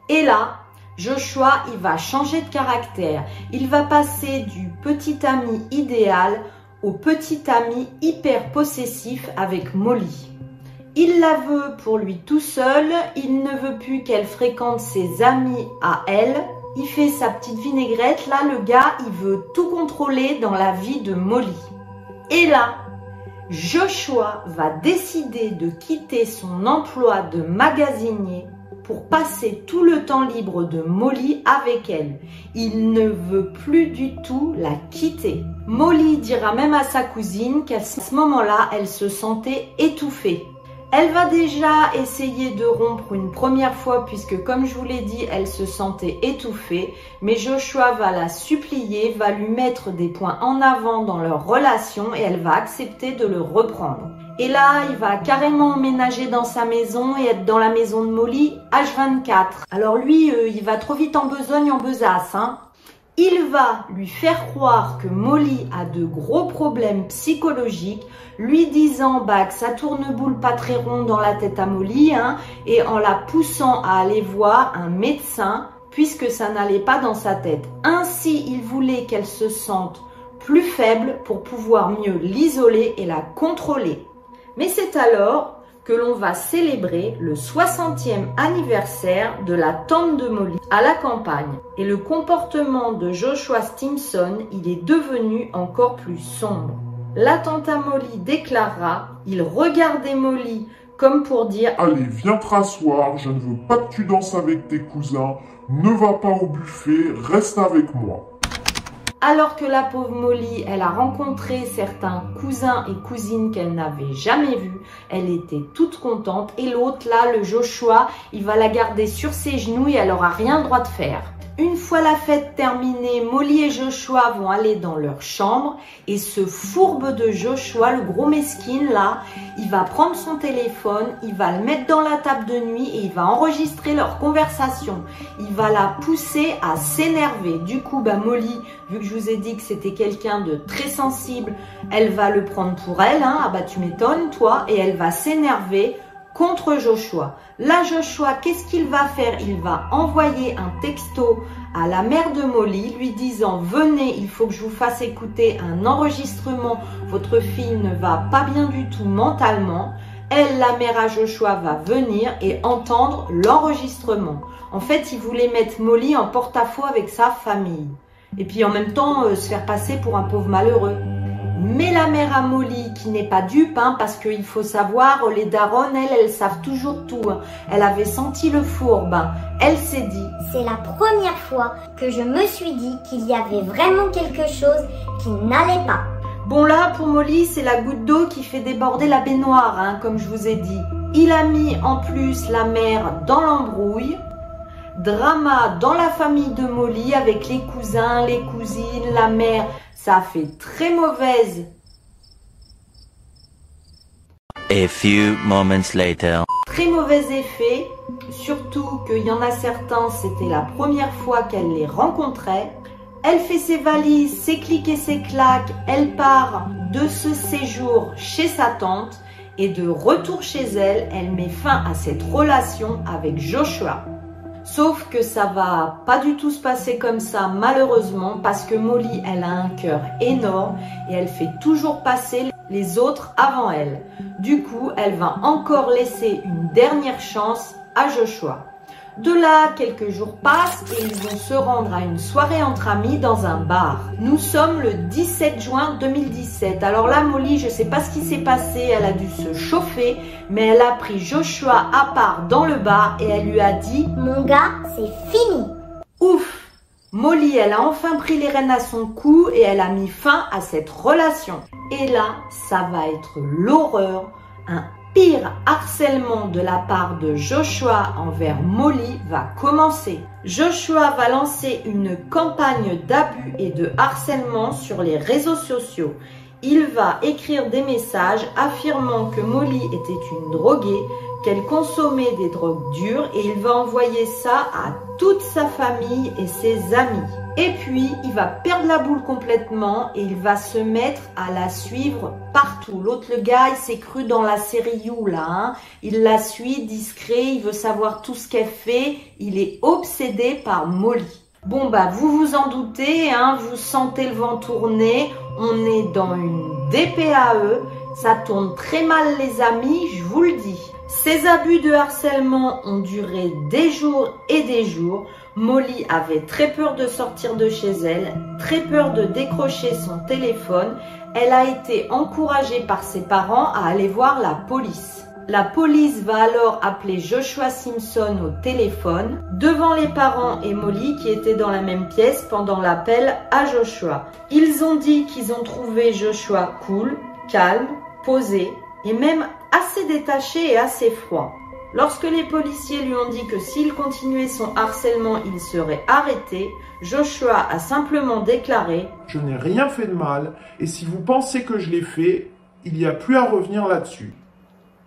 Et là, Joshua, il va changer de caractère. Il va passer du petit ami idéal au petit ami hyper possessif avec Molly. Il la veut pour lui tout seul, il ne veut plus qu'elle fréquente ses amis à elle. Il fait sa petite vinaigrette, là le gars, il veut tout contrôler dans la vie de Molly. Et là, Joshua va décider de quitter son emploi de magasinier pour passer tout le temps libre de Molly avec elle. Il ne veut plus du tout la quitter. Molly dira même à sa cousine qu'à ce moment-là, elle se sentait étouffée. Elle va déjà essayer de rompre une première fois puisque comme je vous l'ai dit, elle se sentait étouffée. Mais Joshua va la supplier, va lui mettre des points en avant dans leur relation et elle va accepter de le reprendre. Et là, il va carrément emménager dans sa maison et être dans la maison de Molly H24. Alors lui, euh, il va trop vite en besogne, en besace. Hein. Il va lui faire croire que Molly a de gros problèmes psychologiques, lui disant bah, que ça tourne boule pas très rond dans la tête à Molly, hein, et en la poussant à aller voir un médecin, puisque ça n'allait pas dans sa tête. Ainsi, il voulait qu'elle se sente plus faible pour pouvoir mieux l'isoler et la contrôler. Mais c'est alors que l'on va célébrer le 60e anniversaire de la tante de Molly à la campagne. Et le comportement de Joshua Stimson, il est devenu encore plus sombre. La tante à Molly déclara, il regardait Molly comme pour dire Allez, viens te rasseoir, je ne veux pas que tu danses avec tes cousins, ne va pas au buffet, reste avec moi. Alors que la pauvre Molly, elle a rencontré certains cousins et cousines qu'elle n'avait jamais vus, elle était toute contente. Et l'autre, là, le Joshua, il va la garder sur ses genoux et elle aura rien droit de faire. Une fois la fête terminée, Molly et Joshua vont aller dans leur chambre et ce fourbe de Joshua, le gros mesquine là, il va prendre son téléphone, il va le mettre dans la table de nuit et il va enregistrer leur conversation. Il va la pousser à s'énerver. Du coup, bah Molly, vu que je vous ai dit que c'était quelqu'un de très sensible, elle va le prendre pour elle. Hein. Ah bah tu m'étonnes toi et elle va s'énerver contre Joshua. Là, Joshua, qu'est-ce qu'il va faire? Il va envoyer un texto à la mère de Molly lui disant venez, il faut que je vous fasse écouter un enregistrement. Votre fille ne va pas bien du tout mentalement. Elle, la mère à Joshua, va venir et entendre l'enregistrement. En fait, il voulait mettre Molly en porte-à-faux avec sa famille. Et puis en même temps, euh, se faire passer pour un pauvre malheureux. Mais la mère à Molly, qui n'est pas dupe, hein, parce qu'il faut savoir, les daronnes, elles, elles savent toujours tout. Hein. Elle avait senti le fourbe. Elle s'est dit. C'est la première fois que je me suis dit qu'il y avait vraiment quelque chose qui n'allait pas. Bon là, pour Molly, c'est la goutte d'eau qui fait déborder la baignoire, hein, comme je vous ai dit. Il a mis en plus la mère dans l'embrouille. Drama dans la famille de Molly avec les cousins, les cousines, la mère ça fait très mauvaise. A few moments later. Très mauvais effet, surtout qu'il y en a certains, c'était la première fois qu'elle les rencontrait. Elle fait ses valises, ses clics et ses claques, elle part de ce séjour chez sa tante et de retour chez elle, elle met fin à cette relation avec Joshua. Sauf que ça va pas du tout se passer comme ça, malheureusement, parce que Molly, elle a un cœur énorme et elle fait toujours passer les autres avant elle. Du coup, elle va encore laisser une dernière chance à Joshua. De là, quelques jours passent et ils vont se rendre à une soirée entre amis dans un bar. Nous sommes le 17 juin 2017. Alors là, Molly, je sais pas ce qui s'est passé, elle a dû se chauffer, mais elle a pris Joshua à part dans le bar et elle lui a dit Mon gars, c'est fini. Ouf Molly, elle a enfin pris les rênes à son cou et elle a mis fin à cette relation. Et là, ça va être l'horreur, un pire harcèlement de la part de Joshua envers Molly va commencer. Joshua va lancer une campagne d'abus et de harcèlement sur les réseaux sociaux. Il va écrire des messages affirmant que Molly était une droguée, qu'elle consommait des drogues dures et il va envoyer ça à toute sa famille et ses amis. Et puis, il va perdre la boule complètement et il va se mettre à la suivre partout. L'autre, le gars, il s'est cru dans la série You, là. Hein. Il la suit discret, il veut savoir tout ce qu'elle fait. Il est obsédé par Molly. Bon, bah, vous vous en doutez, hein, vous sentez le vent tourner. On est dans une DPAE. Ça tourne très mal, les amis, je vous le dis. Ces abus de harcèlement ont duré des jours et des jours. Molly avait très peur de sortir de chez elle, très peur de décrocher son téléphone. Elle a été encouragée par ses parents à aller voir la police. La police va alors appeler Joshua Simpson au téléphone devant les parents et Molly qui étaient dans la même pièce pendant l'appel à Joshua. Ils ont dit qu'ils ont trouvé Joshua cool, calme, posé et même assez détaché et assez froid. Lorsque les policiers lui ont dit que s'il continuait son harcèlement, il serait arrêté, Joshua a simplement déclaré Je n'ai rien fait de mal, et si vous pensez que je l'ai fait, il n'y a plus à revenir là-dessus.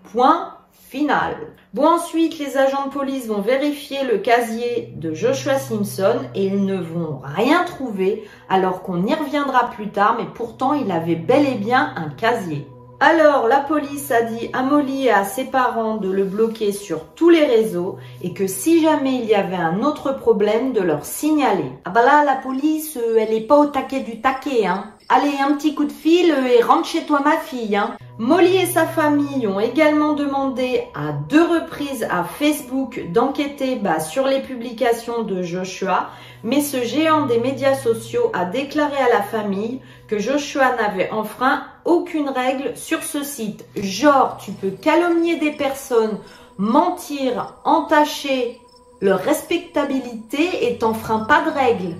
Point final. Bon, ensuite, les agents de police vont vérifier le casier de Joshua Simpson et ils ne vont rien trouver, alors qu'on y reviendra plus tard, mais pourtant il avait bel et bien un casier. Alors, la police a dit à Molly et à ses parents de le bloquer sur tous les réseaux et que si jamais il y avait un autre problème, de leur signaler. Ah bah là, la police, euh, elle est pas au taquet du taquet, hein. Allez, un petit coup de fil et rentre chez toi, ma fille, hein. Molly et sa famille ont également demandé à deux reprises à Facebook d'enquêter bah, sur les publications de Joshua, mais ce géant des médias sociaux a déclaré à la famille que Joshua n'avait enfreint aucune règle sur ce site. Genre, tu peux calomnier des personnes, mentir, entacher leur respectabilité et t'enfreins pas de règles.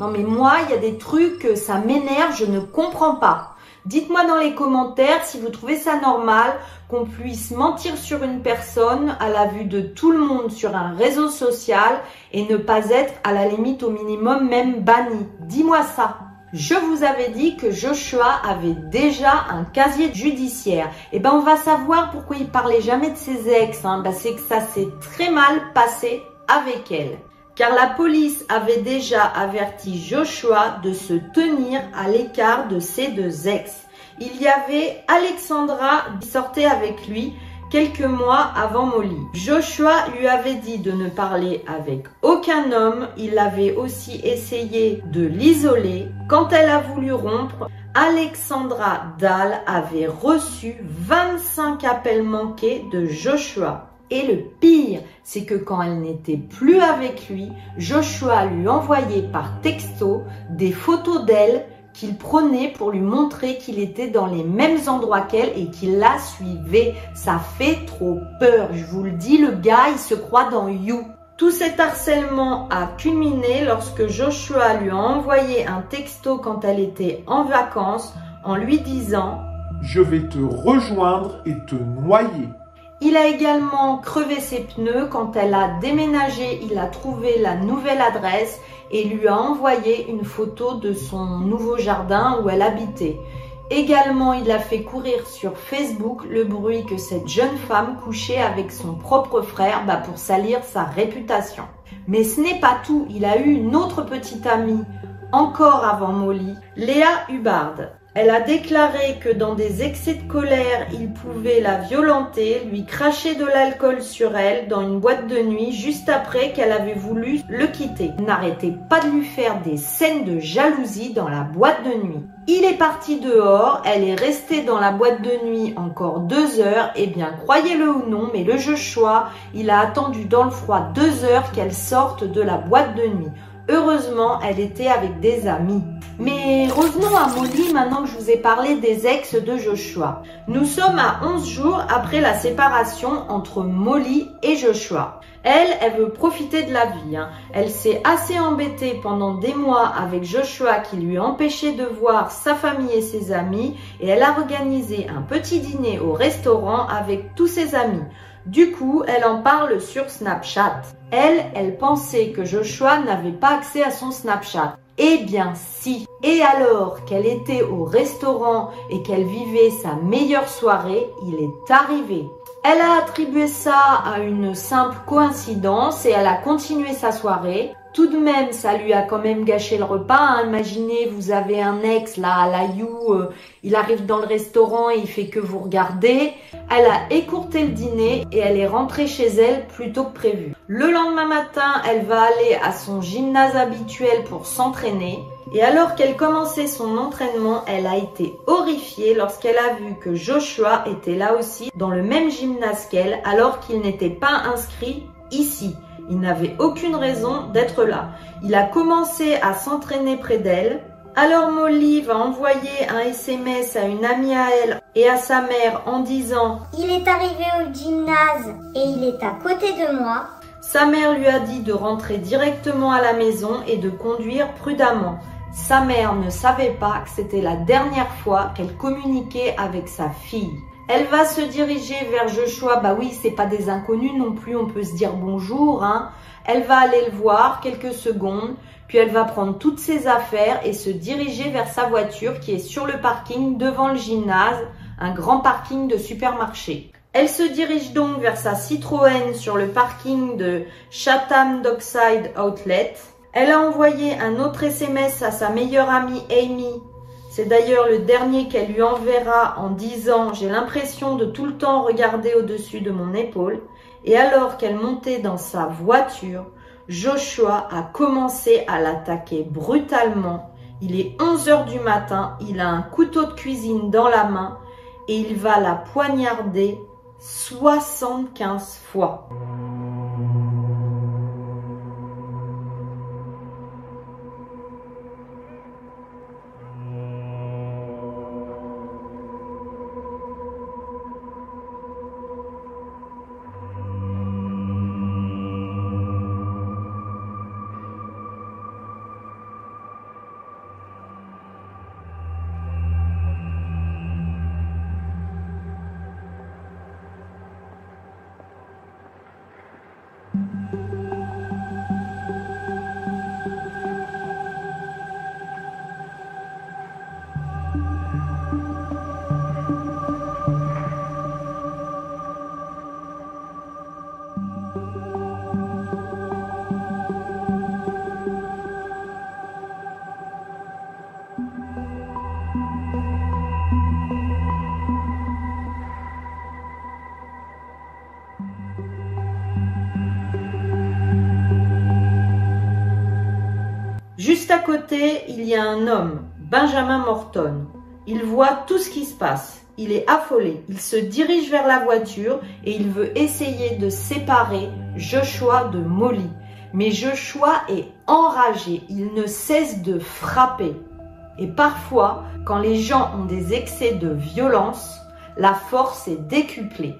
Non mais moi, il y a des trucs, ça m'énerve, je ne comprends pas. Dites-moi dans les commentaires si vous trouvez ça normal qu'on puisse mentir sur une personne à la vue de tout le monde sur un réseau social et ne pas être à la limite au minimum même banni. Dis-moi ça. Je vous avais dit que Joshua avait déjà un casier judiciaire. Et eh ben on va savoir pourquoi il parlait jamais de ses ex. Hein. Ben, c'est que ça s'est très mal passé avec elle. Car la police avait déjà averti Joshua de se tenir à l'écart de ses deux ex. Il y avait Alexandra qui sortait avec lui quelques mois avant Molly. Joshua lui avait dit de ne parler avec aucun homme, il avait aussi essayé de l'isoler. Quand elle a voulu rompre, Alexandra Dahl avait reçu 25 appels manqués de Joshua. Et le pire, c'est que quand elle n'était plus avec lui, Joshua lui envoyait par texto des photos d'elle qu'il prenait pour lui montrer qu'il était dans les mêmes endroits qu'elle et qu'il la suivait. Ça fait trop peur, je vous le dis, le gars, il se croit dans You. Tout cet harcèlement a culminé lorsque Joshua lui a envoyé un texto quand elle était en vacances en lui disant ⁇ Je vais te rejoindre et te noyer ⁇ il a également crevé ses pneus. Quand elle a déménagé, il a trouvé la nouvelle adresse et lui a envoyé une photo de son nouveau jardin où elle habitait. Également, il a fait courir sur Facebook le bruit que cette jeune femme couchait avec son propre frère bah, pour salir sa réputation. Mais ce n'est pas tout, il a eu une autre petite amie, encore avant Molly, Léa Hubbard. Elle a déclaré que dans des excès de colère, il pouvait la violenter, lui cracher de l'alcool sur elle dans une boîte de nuit juste après qu'elle avait voulu le quitter. N'arrêtez pas de lui faire des scènes de jalousie dans la boîte de nuit. Il est parti dehors, elle est restée dans la boîte de nuit encore deux heures, et eh bien croyez-le ou non, mais le choix, il a attendu dans le froid deux heures qu'elle sorte de la boîte de nuit. Heureusement, elle était avec des amis. Mais revenons à Molly maintenant que je vous ai parlé des ex de Joshua. Nous sommes à 11 jours après la séparation entre Molly et Joshua. Elle, elle veut profiter de la vie. Hein. Elle s'est assez embêtée pendant des mois avec Joshua qui lui empêchait de voir sa famille et ses amis et elle a organisé un petit dîner au restaurant avec tous ses amis. Du coup, elle en parle sur Snapchat. Elle, elle pensait que Joshua n'avait pas accès à son Snapchat. Eh bien si. Et alors qu'elle était au restaurant et qu'elle vivait sa meilleure soirée, il est arrivé. Elle a attribué ça à une simple coïncidence et elle a continué sa soirée. Tout de même, ça lui a quand même gâché le repas. Hein. Imaginez, vous avez un ex là à la You, euh, il arrive dans le restaurant et il fait que vous regarder. Elle a écourté le dîner et elle est rentrée chez elle plus tôt que prévu. Le lendemain matin, elle va aller à son gymnase habituel pour s'entraîner. Et alors qu'elle commençait son entraînement, elle a été horrifiée lorsqu'elle a vu que Joshua était là aussi dans le même gymnase qu'elle alors qu'il n'était pas inscrit ici. Il n'avait aucune raison d'être là. Il a commencé à s'entraîner près d'elle. Alors Molly va envoyer un SMS à une amie à elle et à sa mère en disant ⁇ Il est arrivé au gymnase et il est à côté de moi ⁇ Sa mère lui a dit de rentrer directement à la maison et de conduire prudemment. Sa mère ne savait pas que c'était la dernière fois qu'elle communiquait avec sa fille. Elle va se diriger vers Joshua. Bah oui, c'est pas des inconnus non plus. On peut se dire bonjour. Hein. Elle va aller le voir quelques secondes, puis elle va prendre toutes ses affaires et se diriger vers sa voiture qui est sur le parking devant le gymnase, un grand parking de supermarché. Elle se dirige donc vers sa Citroën sur le parking de Chatham Dockside Outlet. Elle a envoyé un autre SMS à sa meilleure amie Amy c'est d'ailleurs le dernier qu'elle lui enverra en disant J'ai l'impression de tout le temps regarder au-dessus de mon épaule. Et alors qu'elle montait dans sa voiture, Joshua a commencé à l'attaquer brutalement. Il est 11 heures du matin, il a un couteau de cuisine dans la main et il va la poignarder 75 fois. À côté, il y a un homme, Benjamin Morton. Il voit tout ce qui se passe. Il est affolé. Il se dirige vers la voiture et il veut essayer de séparer Joshua de Molly. Mais Joshua est enragé. Il ne cesse de frapper. Et parfois, quand les gens ont des excès de violence, la force est décuplée.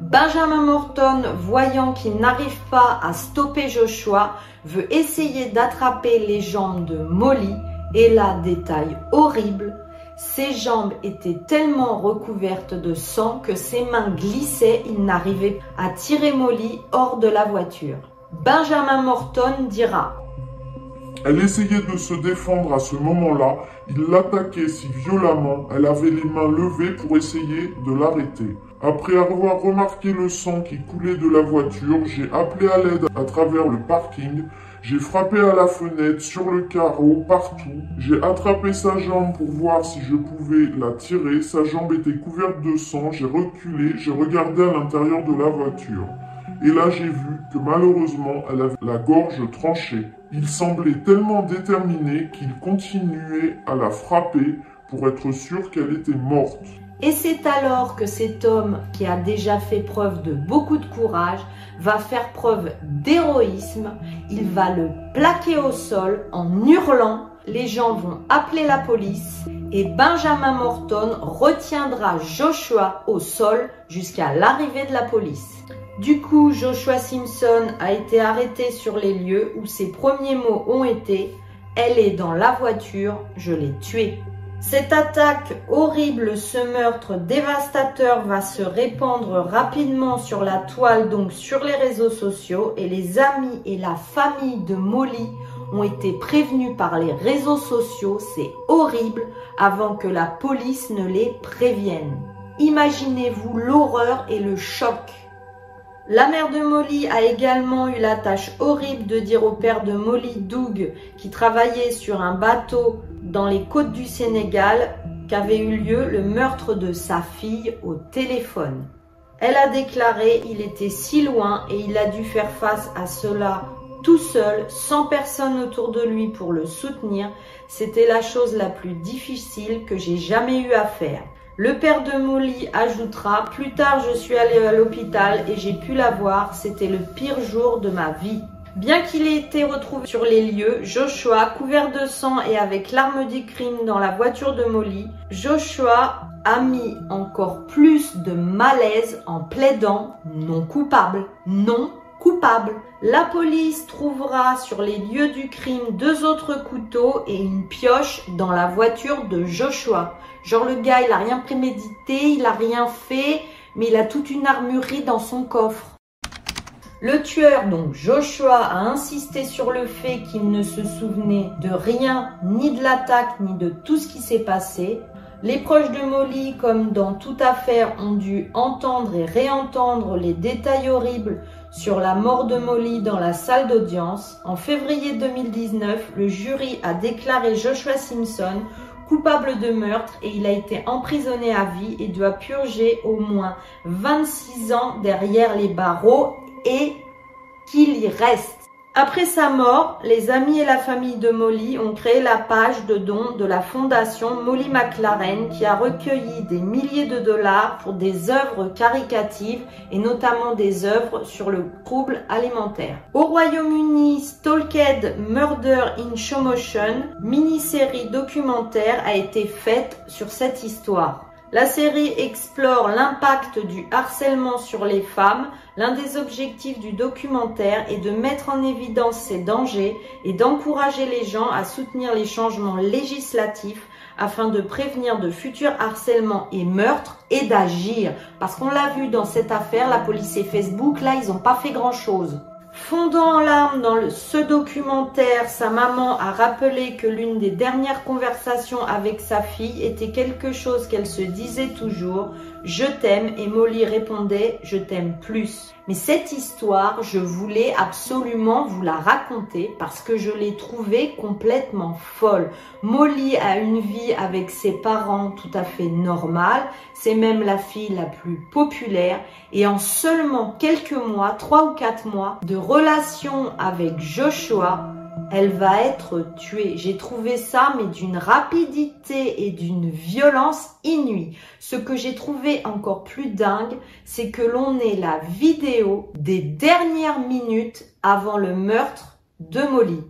Benjamin Morton, voyant qu'il n'arrive pas à stopper Joshua, veut essayer d'attraper les jambes de Molly et là, détail horrible, ses jambes étaient tellement recouvertes de sang que ses mains glissaient, il n'arrivait à tirer Molly hors de la voiture. Benjamin Morton dira Elle essayait de se défendre à ce moment-là, il l'attaquait si violemment, elle avait les mains levées pour essayer de l'arrêter. Après avoir remarqué le sang qui coulait de la voiture, j'ai appelé à l'aide à travers le parking. J'ai frappé à la fenêtre, sur le carreau, partout. J'ai attrapé sa jambe pour voir si je pouvais la tirer. Sa jambe était couverte de sang. J'ai reculé, j'ai regardé à l'intérieur de la voiture. Et là, j'ai vu que malheureusement, elle avait la gorge tranchée. Il semblait tellement déterminé qu'il continuait à la frapper pour être sûr qu'elle était morte. Et c'est alors que cet homme qui a déjà fait preuve de beaucoup de courage va faire preuve d'héroïsme. Il va le plaquer au sol en hurlant. Les gens vont appeler la police et Benjamin Morton retiendra Joshua au sol jusqu'à l'arrivée de la police. Du coup, Joshua Simpson a été arrêté sur les lieux où ses premiers mots ont été ⁇ Elle est dans la voiture, je l'ai tuée ⁇ Cette attaque horrible, ce meurtre dévastateur va se répandre rapidement sur la toile, donc sur les réseaux sociaux, et les amis et la famille de Molly ont été prévenus par les réseaux sociaux, c'est horrible, avant que la police ne les prévienne. Imaginez-vous l'horreur et le choc. La mère de Molly a également eu la tâche horrible de dire au père de Molly, Doug, qui travaillait sur un bateau dans les côtes du Sénégal, qu'avait eu lieu le meurtre de sa fille au téléphone. Elle a déclaré il était si loin et il a dû faire face à cela tout seul, sans personne autour de lui pour le soutenir. C'était la chose la plus difficile que j'ai jamais eu à faire. Le père de Molly ajoutera Plus tard, je suis allé à l'hôpital et j'ai pu la voir. C'était le pire jour de ma vie. Bien qu'il ait été retrouvé sur les lieux, Joshua, couvert de sang et avec l'arme du crime dans la voiture de Molly, Joshua a mis encore plus de malaise en plaidant non coupable, non coupable. La police trouvera sur les lieux du crime deux autres couteaux et une pioche dans la voiture de Joshua. Genre le gars, il a rien prémédité, il a rien fait, mais il a toute une armurerie dans son coffre. Le tueur, donc Joshua, a insisté sur le fait qu'il ne se souvenait de rien, ni de l'attaque, ni de tout ce qui s'est passé. Les proches de Molly, comme dans toute affaire, ont dû entendre et réentendre les détails horribles sur la mort de Molly dans la salle d'audience. En février 2019, le jury a déclaré Joshua Simpson coupable de meurtre et il a été emprisonné à vie et doit purger au moins 26 ans derrière les barreaux et qu'il y reste. Après sa mort, les amis et la famille de Molly ont créé la page de dons de la fondation Molly McLaren qui a recueilli des milliers de dollars pour des œuvres caricatives et notamment des œuvres sur le trouble alimentaire. Au Royaume-Uni, Stalked Murder in Show Motion, mini-série documentaire, a été faite sur cette histoire. La série explore l'impact du harcèlement sur les femmes. L'un des objectifs du documentaire est de mettre en évidence ces dangers et d'encourager les gens à soutenir les changements législatifs afin de prévenir de futurs harcèlements et meurtres et d'agir. Parce qu'on l'a vu dans cette affaire, la police et Facebook, là, ils n'ont pas fait grand-chose. Fondant en larmes dans ce documentaire, sa maman a rappelé que l'une des dernières conversations avec sa fille était quelque chose qu'elle se disait toujours, je t'aime et Molly répondait je t'aime plus. Mais cette histoire, je voulais absolument vous la raconter parce que je l'ai trouvée complètement folle. Molly a une vie avec ses parents tout à fait normale, c'est même la fille la plus populaire et en seulement quelques mois, trois ou quatre mois de relation avec Joshua, elle va être tuée. J'ai trouvé ça, mais d'une rapidité et d'une violence inouïe. Ce que j'ai trouvé encore plus dingue, c'est que l'on ait la vidéo des dernières minutes avant le meurtre de Molly.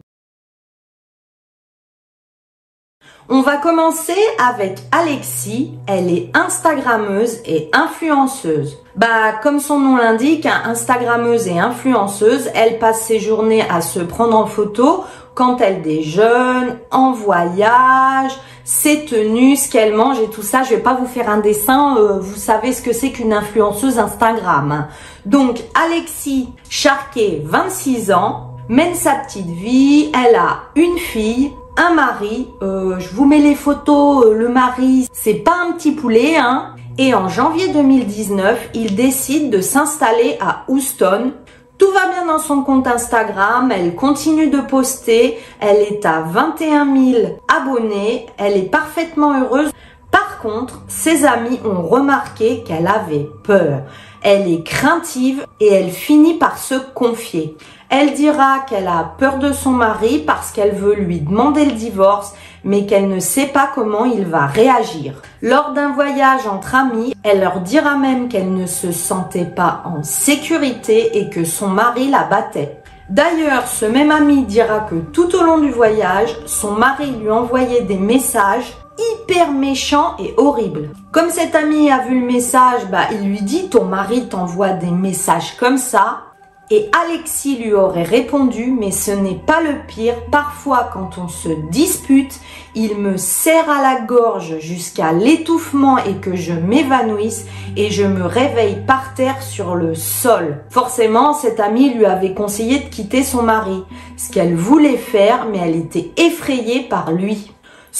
On va commencer avec Alexis. Elle est Instagrammeuse et influenceuse. Bah, comme son nom l'indique, hein, Instagrammeuse et influenceuse, elle passe ses journées à se prendre en photo quand elle déjeune, en voyage, ses tenues, ce qu'elle mange et tout ça. Je vais pas vous faire un dessin, euh, vous savez ce que c'est qu'une influenceuse Instagram. Donc, Alexis Charquet, 26 ans, mène sa petite vie, elle a une fille, un mari. Euh, je vous mets les photos. Euh, le mari, c'est pas un petit poulet, hein. Et en janvier 2019, il décide de s'installer à Houston. Tout va bien dans son compte Instagram, elle continue de poster, elle est à 21 000 abonnés, elle est parfaitement heureuse. Par contre, ses amis ont remarqué qu'elle avait peur. Elle est craintive et elle finit par se confier. Elle dira qu'elle a peur de son mari parce qu'elle veut lui demander le divorce, mais qu'elle ne sait pas comment il va réagir. Lors d'un voyage entre amis, elle leur dira même qu'elle ne se sentait pas en sécurité et que son mari la battait. D'ailleurs, ce même ami dira que tout au long du voyage, son mari lui envoyait des messages hyper méchants et horribles. Comme cet ami a vu le message, bah, il lui dit ton mari t'envoie des messages comme ça, Et Alexis lui aurait répondu, mais ce n'est pas le pire. Parfois, quand on se dispute, il me serre à la gorge jusqu'à l'étouffement et que je m'évanouisse et je me réveille par terre sur le sol. Forcément, cette amie lui avait conseillé de quitter son mari, ce qu'elle voulait faire, mais elle était effrayée par lui.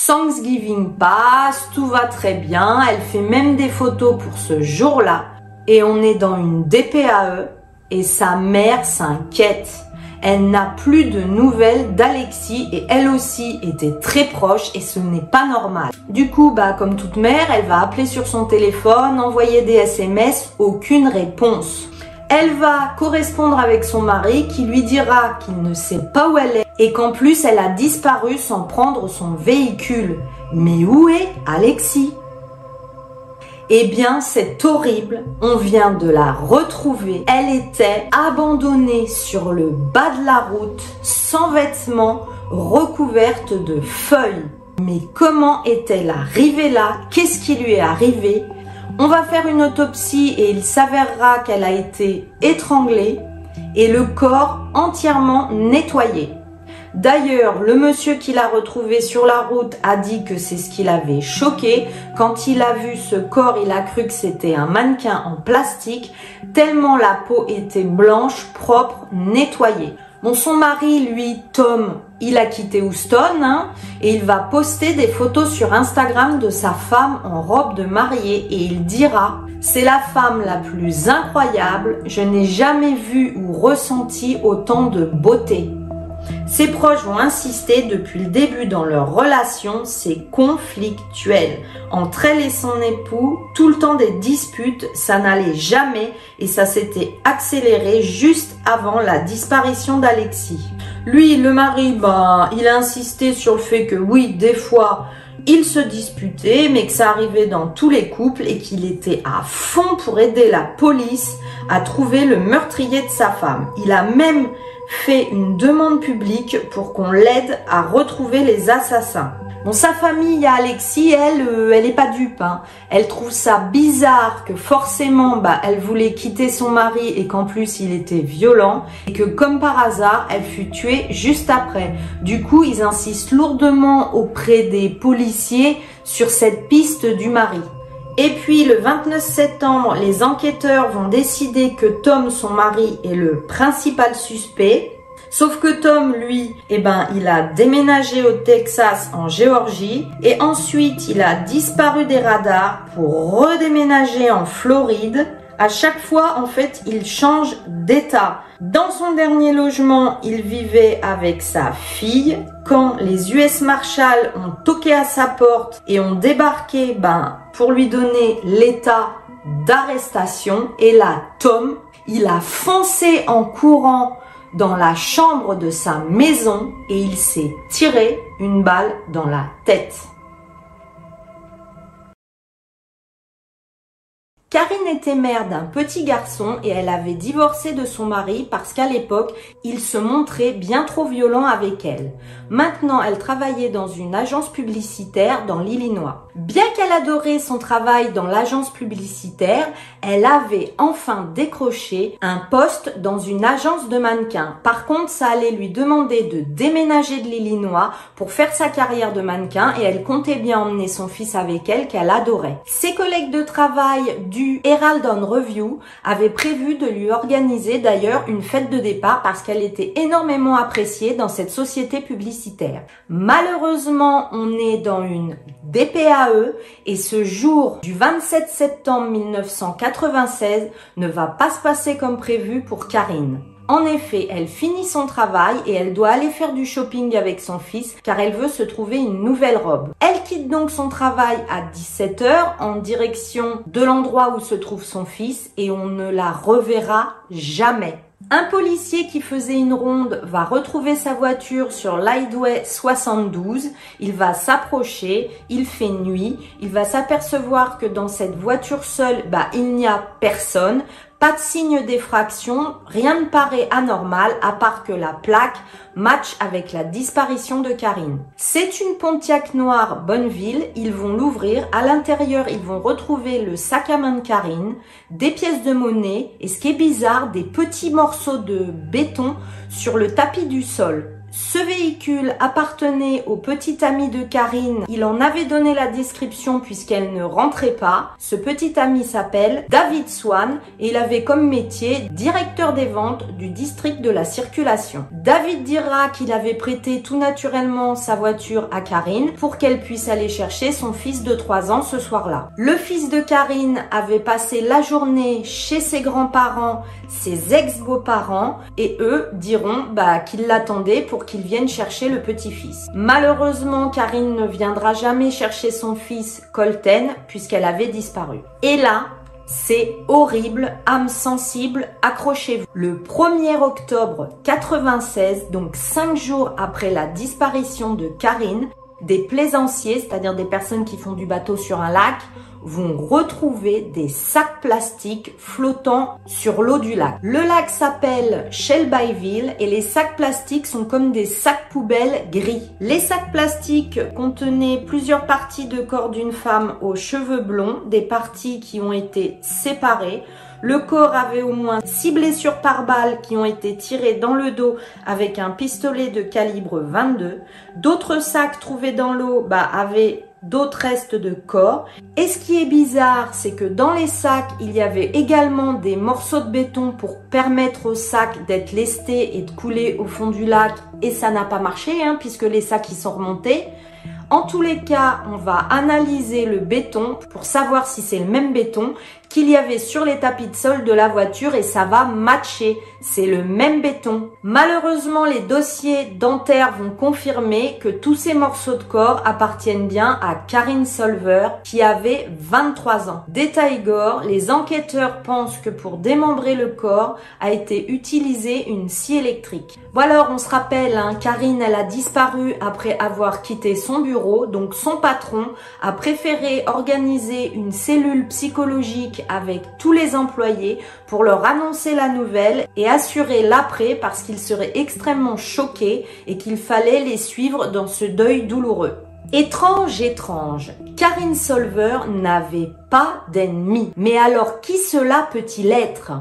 Thanksgiving passe, tout va très bien, elle fait même des photos pour ce jour-là et on est dans une DPAE et sa mère s'inquiète. Elle n'a plus de nouvelles d'Alexis et elle aussi était très proche et ce n'est pas normal. Du coup, bah, comme toute mère, elle va appeler sur son téléphone, envoyer des SMS, aucune réponse. Elle va correspondre avec son mari qui lui dira qu'il ne sait pas où elle est et qu'en plus elle a disparu sans prendre son véhicule. Mais où est Alexis? Eh bien, c'est horrible. On vient de la retrouver. Elle était abandonnée sur le bas de la route, sans vêtements, recouverte de feuilles. Mais comment est-elle arrivée là? Qu'est-ce qui lui est arrivé? On va faire une autopsie et il s'avérera qu'elle a été étranglée et le corps entièrement nettoyé. D'ailleurs, le monsieur qui l'a retrouvé sur la route a dit que c'est ce qui l'avait choqué. Quand il a vu ce corps, il a cru que c'était un mannequin en plastique, tellement la peau était blanche, propre, nettoyée. Bon, son mari, lui, Tom, il a quitté Houston hein, et il va poster des photos sur Instagram de sa femme en robe de mariée et il dira c'est la femme la plus incroyable, je n'ai jamais vu ou ressenti autant de beauté. Ses proches vont insister depuis le début dans leur relation, c'est conflictuel. Entre elle et son époux, tout le temps des disputes, ça n'allait jamais et ça s'était accéléré juste avant la disparition d'Alexis. Lui, le mari, ben, il a insisté sur le fait que oui, des fois, il se disputait, mais que ça arrivait dans tous les couples et qu'il était à fond pour aider la police à trouver le meurtrier de sa femme. Il a même fait une demande publique pour qu'on l'aide à retrouver les assassins. Bon, sa famille, Alexis, elle, euh, elle est pas dupe. Hein. Elle trouve ça bizarre que forcément, bah, elle voulait quitter son mari et qu'en plus il était violent et que comme par hasard, elle fut tuée juste après. Du coup, ils insistent lourdement auprès des policiers sur cette piste du mari. Et puis le 29 septembre, les enquêteurs vont décider que Tom, son mari, est le principal suspect. Sauf que Tom, lui, eh ben, il a déménagé au Texas, en Géorgie, et ensuite il a disparu des radars pour redéménager en Floride. À chaque fois, en fait, il change d'état. Dans son dernier logement, il vivait avec sa fille. Quand les US Marshals ont toqué à sa porte et ont débarqué, ben, pour lui donner l'état d'arrestation, et là, Tom, il a foncé en courant dans la chambre de sa maison et il s'est tiré une balle dans la tête. Karine était mère d'un petit garçon et elle avait divorcé de son mari parce qu'à l'époque, il se montrait bien trop violent avec elle. Maintenant, elle travaillait dans une agence publicitaire dans l'Illinois. Bien qu'elle adorait son travail dans l'agence publicitaire, elle avait enfin décroché un poste dans une agence de mannequins. Par contre, ça allait lui demander de déménager de l'Illinois pour faire sa carrière de mannequin et elle comptait bien emmener son fils avec elle qu'elle adorait. Ses collègues de travail Herald on Review avaient prévu de lui organiser d'ailleurs une fête de départ parce qu'elle était énormément appréciée dans cette société publicitaire. Malheureusement, on est dans une DPAE et ce jour du 27 septembre 1996 ne va pas se passer comme prévu pour Karine. En effet, elle finit son travail et elle doit aller faire du shopping avec son fils car elle veut se trouver une nouvelle robe. Elle quitte donc son travail à 17h en direction de l'endroit où se trouve son fils et on ne la reverra jamais. Un policier qui faisait une ronde va retrouver sa voiture sur l'Highway 72. Il va s'approcher, il fait nuit, il va s'apercevoir que dans cette voiture seule, bah, il n'y a personne. Pas de signe d'effraction, rien ne paraît anormal à part que la plaque match avec la disparition de Karine. C'est une Pontiac noire Bonneville, ils vont l'ouvrir, à l'intérieur ils vont retrouver le sac à main de Karine, des pièces de monnaie et ce qui est bizarre, des petits morceaux de béton sur le tapis du sol. Ce véhicule appartenait au petit ami de Karine. Il en avait donné la description puisqu'elle ne rentrait pas. Ce petit ami s'appelle David Swan et il avait comme métier directeur des ventes du district de la circulation. David dira qu'il avait prêté tout naturellement sa voiture à Karine pour qu'elle puisse aller chercher son fils de 3 ans ce soir-là. Le fils de Karine avait passé la journée chez ses grands-parents, ses ex-beaux-parents et eux diront bah, qu'ils l'attendaient pour qu'ils viennent chercher le petit-fils. Malheureusement, Karine ne viendra jamais chercher son fils Colten puisqu'elle avait disparu. Et là, c'est horrible, âme sensible, accrochez-vous. Le 1er octobre 96, donc 5 jours après la disparition de Karine, des plaisanciers, c'est-à-dire des personnes qui font du bateau sur un lac, vont retrouver des sacs plastiques flottant sur l'eau du lac. Le lac s'appelle Shelbyville et les sacs plastiques sont comme des sacs poubelles gris. Les sacs plastiques contenaient plusieurs parties de corps d'une femme aux cheveux blonds, des parties qui ont été séparées. Le corps avait au moins six blessures par balle qui ont été tirées dans le dos avec un pistolet de calibre 22. D'autres sacs trouvés dans l'eau bah, avaient d'autres restes de corps. Et ce qui est bizarre, c'est que dans les sacs, il y avait également des morceaux de béton pour permettre aux sacs d'être lestés et de couler au fond du lac. Et ça n'a pas marché, hein, puisque les sacs y sont remontés. En tous les cas, on va analyser le béton pour savoir si c'est le même béton qu'il y avait sur les tapis de sol de la voiture et ça va matcher. C'est le même béton. Malheureusement, les dossiers dentaires vont confirmer que tous ces morceaux de corps appartiennent bien à Karine Solver qui avait 23 ans. Détail gore, les enquêteurs pensent que pour démembrer le corps a été utilisé une scie électrique. Voilà, on se rappelle, hein, Karine, elle a disparu après avoir quitté son bureau, donc son patron a préféré organiser une cellule psychologique avec tous les employés pour leur annoncer la nouvelle et assurer l'après parce qu'ils seraient extrêmement choqués et qu'il fallait les suivre dans ce deuil douloureux. Étrange, étrange. Karine Solver n'avait pas d'ennemis. Mais alors qui cela peut-il être?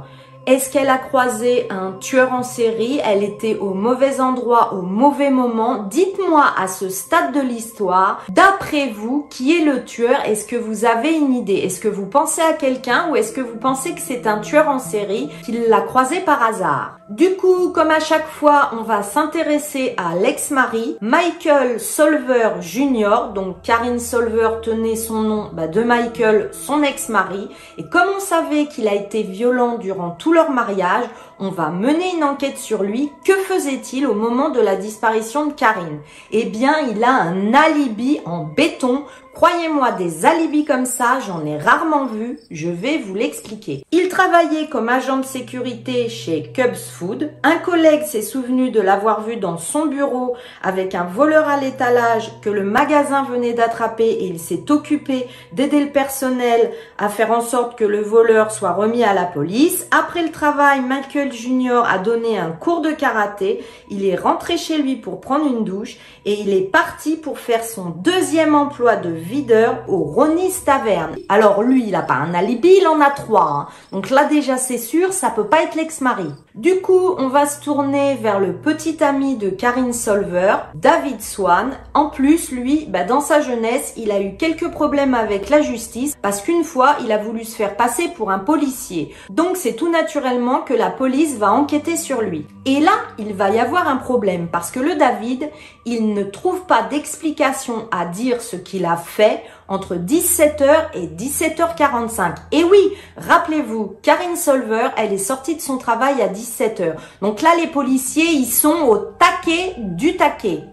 Est-ce qu'elle a croisé un tueur en série? Elle était au mauvais endroit au mauvais moment. Dites-moi à ce stade de l'histoire, d'après vous, qui est le tueur? Est-ce que vous avez une idée? Est-ce que vous pensez à quelqu'un ou est-ce que vous pensez que c'est un tueur en série qui l'a croisé par hasard? Du coup, comme à chaque fois, on va s'intéresser à l'ex-mari, Michael Solver Jr. Donc Karine Solver tenait son nom bah, de Michael, son ex-mari. Et comme on savait qu'il a été violent durant tout leur mariage, on va mener une enquête sur lui. Que faisait-il au moment de la disparition de Karine? Eh bien, il a un alibi en béton Croyez-moi, des alibis comme ça, j'en ai rarement vu, je vais vous l'expliquer. Il travaillait comme agent de sécurité chez Cubs Food. Un collègue s'est souvenu de l'avoir vu dans son bureau avec un voleur à l'étalage que le magasin venait d'attraper et il s'est occupé d'aider le personnel à faire en sorte que le voleur soit remis à la police. Après le travail, Michael Junior a donné un cours de karaté. Il est rentré chez lui pour prendre une douche et il est parti pour faire son deuxième emploi de au Ronis Taverne. Alors lui, il a pas un alibi, il en a trois. Hein. Donc là déjà c'est sûr, ça peut pas être l'ex-mari. Du coup, on va se tourner vers le petit ami de Karine Solver, David Swan. En plus, lui, bah, dans sa jeunesse, il a eu quelques problèmes avec la justice parce qu'une fois, il a voulu se faire passer pour un policier. Donc c'est tout naturellement que la police va enquêter sur lui. Et là, il va y avoir un problème parce que le David, il ne trouve pas d'explication à dire ce qu'il a fait entre 17h et 17h45. Et oui, rappelez-vous, Karine Solver, elle est sortie de son travail à 17h. Donc là, les policiers, ils sont au taquet du taquet.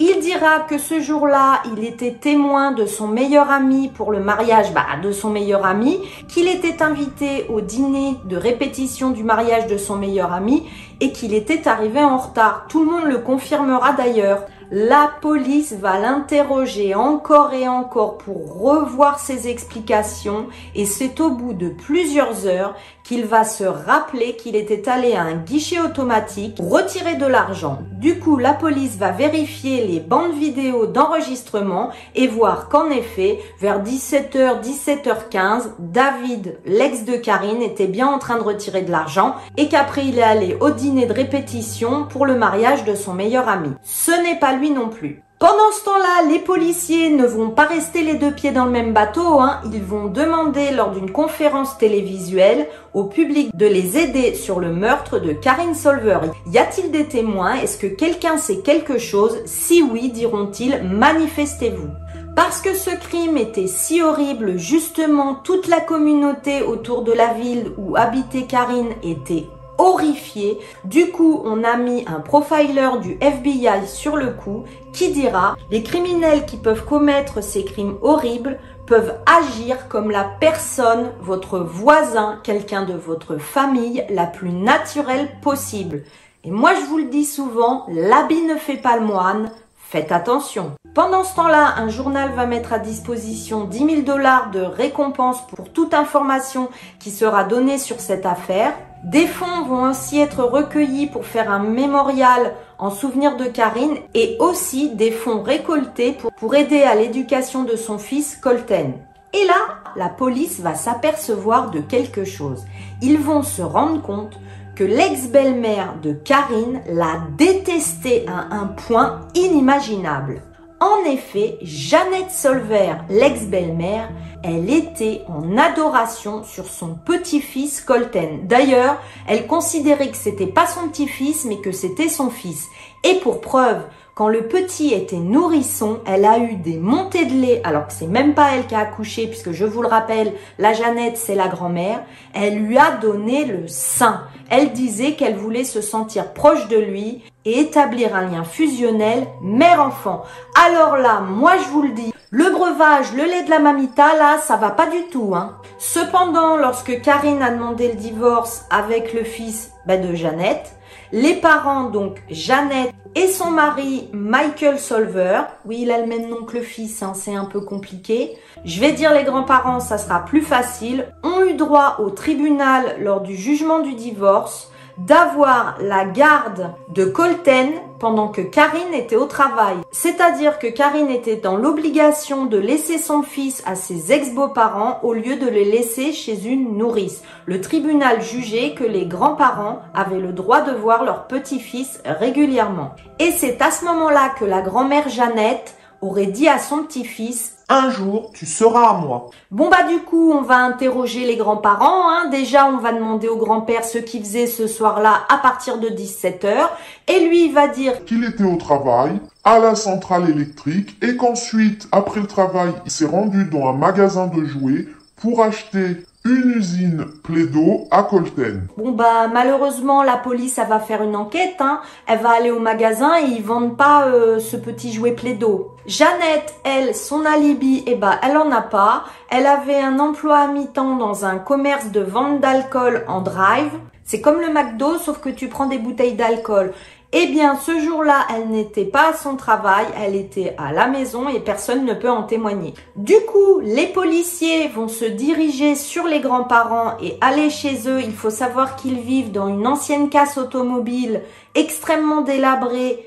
Il dira que ce jour-là, il était témoin de son meilleur ami pour le mariage bah, de son meilleur ami, qu'il était invité au dîner de répétition du mariage de son meilleur ami et qu'il était arrivé en retard. Tout le monde le confirmera d'ailleurs. La police va l'interroger encore et encore pour revoir ses explications et c'est au bout de plusieurs heures qu'il va se rappeler qu'il était allé à un guichet automatique retirer de l'argent. Du coup, la police va vérifier les bandes vidéo d'enregistrement et voir qu'en effet, vers 17h, 17h15, David, l'ex de Karine, était bien en train de retirer de l'argent et qu'après il est allé au dîner de répétition pour le mariage de son meilleur ami. Ce n'est pas lui non plus. Pendant ce temps-là, les policiers ne vont pas rester les deux pieds dans le même bateau. Hein. Ils vont demander lors d'une conférence télévisuelle au public de les aider sur le meurtre de Karine Solver. Y a-t-il des témoins? Est-ce que quelqu'un sait quelque chose? Si oui, diront-ils, manifestez-vous. Parce que ce crime était si horrible, justement, toute la communauté autour de la ville où habitait Karine était horrifié. Du coup, on a mis un profiler du FBI sur le coup qui dira les criminels qui peuvent commettre ces crimes horribles peuvent agir comme la personne, votre voisin, quelqu'un de votre famille, la plus naturelle possible. Et moi, je vous le dis souvent, l'habit ne fait pas le moine. Faites attention. Pendant ce temps-là, un journal va mettre à disposition 10 000 dollars de récompense pour toute information qui sera donnée sur cette affaire. Des fonds vont ainsi être recueillis pour faire un mémorial en souvenir de Karine et aussi des fonds récoltés pour, pour aider à l'éducation de son fils Colten. Et là, la police va s'apercevoir de quelque chose. Ils vont se rendre compte l'ex-belle-mère de Karine l'a détesté à un point inimaginable. En effet, Jeannette Solver, l'ex-belle-mère, elle était en adoration sur son petit-fils Colten. D'ailleurs, elle considérait que c'était pas son petit-fils, mais que c'était son fils. Et pour preuve, quand le petit était nourrisson, elle a eu des montées de lait, alors que c'est même pas elle qui a accouché, puisque je vous le rappelle, la Jeannette, c'est la grand-mère. Elle lui a donné le sein. Elle disait qu'elle voulait se sentir proche de lui et établir un lien fusionnel mère-enfant. Alors là, moi je vous le dis, le breuvage, le lait de la mamita, là, ça va pas du tout. Hein. Cependant, lorsque Karine a demandé le divorce avec le fils bah, de Jeannette, les parents, donc Jeannette et son mari Michael Solver, oui il a le même nom que le fils, hein, c'est un peu compliqué. Je vais dire les grands-parents, ça sera plus facile, ont eu droit au tribunal lors du jugement du divorce d'avoir la garde de Colten pendant que Karine était au travail. C'est-à-dire que Karine était dans l'obligation de laisser son fils à ses ex-beaux-parents au lieu de le laisser chez une nourrice. Le tribunal jugeait que les grands-parents avaient le droit de voir leur petit-fils régulièrement. Et c'est à ce moment-là que la grand-mère Jeannette aurait dit à son petit-fils un jour, tu seras à moi. Bon bah du coup, on va interroger les grands-parents. Hein. Déjà, on va demander au grand-père ce qu'il faisait ce soir-là à partir de 17h. Et lui, il va dire qu'il était au travail, à la centrale électrique, et qu'ensuite, après le travail, il s'est rendu dans un magasin de jouets pour acheter une usine Plaido à Colten. Bon bah malheureusement la police elle va faire une enquête, hein. elle va aller au magasin et ils vendent pas euh, ce petit jouet Plaido. Jeannette, elle, son alibi, eh bah elle en a pas. Elle avait un emploi à mi-temps dans un commerce de vente d'alcool en drive. C'est comme le McDo sauf que tu prends des bouteilles d'alcool. Eh bien, ce jour-là, elle n'était pas à son travail, elle était à la maison et personne ne peut en témoigner. Du coup, les policiers vont se diriger sur les grands-parents et aller chez eux. Il faut savoir qu'ils vivent dans une ancienne casse automobile extrêmement délabrée.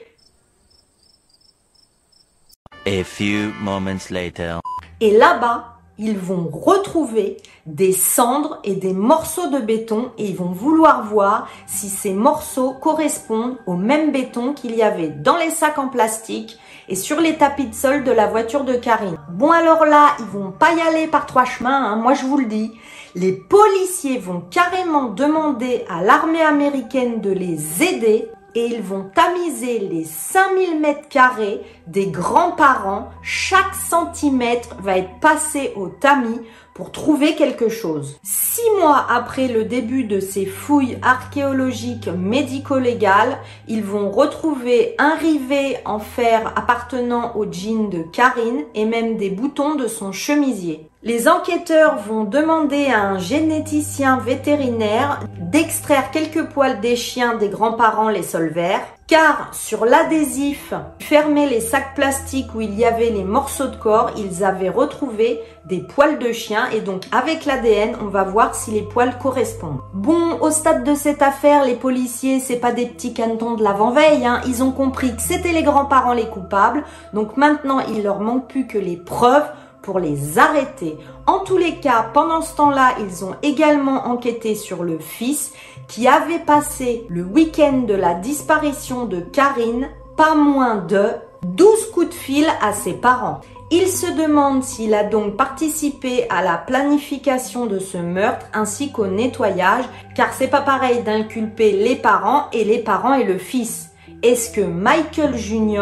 A few moments later. Et là-bas, ils vont retrouver des cendres et des morceaux de béton et ils vont vouloir voir si ces morceaux correspondent au même béton qu'il y avait dans les sacs en plastique et sur les tapis de sol de la voiture de Karine. Bon alors là, ils vont pas y aller par trois chemins, hein, moi je vous le dis. Les policiers vont carrément demander à l'armée américaine de les aider et ils vont tamiser les 5000 mètres carrés des grands-parents. Chaque centimètre va être passé au tamis pour trouver quelque chose. Six mois après le début de ces fouilles archéologiques médico-légales, ils vont retrouver un rivet en fer appartenant au jean de Karine et même des boutons de son chemisier. Les enquêteurs vont demander à un généticien vétérinaire d'extraire quelques poils des chiens des grands-parents les solvers car sur l'adhésif fermait les sacs plastiques où il y avait les morceaux de corps, ils avaient retrouvé des poils de chien et donc avec l'ADN, on va voir si les poils correspondent. Bon, au stade de cette affaire, les policiers, c'est pas des petits cantons de l'avant-veille, hein. ils ont compris que c'était les grands-parents les coupables, donc maintenant il leur manque plus que les preuves pour les arrêter. En tous les cas, pendant ce temps-là, ils ont également enquêté sur le fils qui avait passé le week-end de la disparition de Karine pas moins de 12 coups de fil à ses parents. Il se demande s'il a donc participé à la planification de ce meurtre ainsi qu'au nettoyage, car c'est pas pareil d'inculper les parents et les parents et le fils. Est-ce que Michael Jr.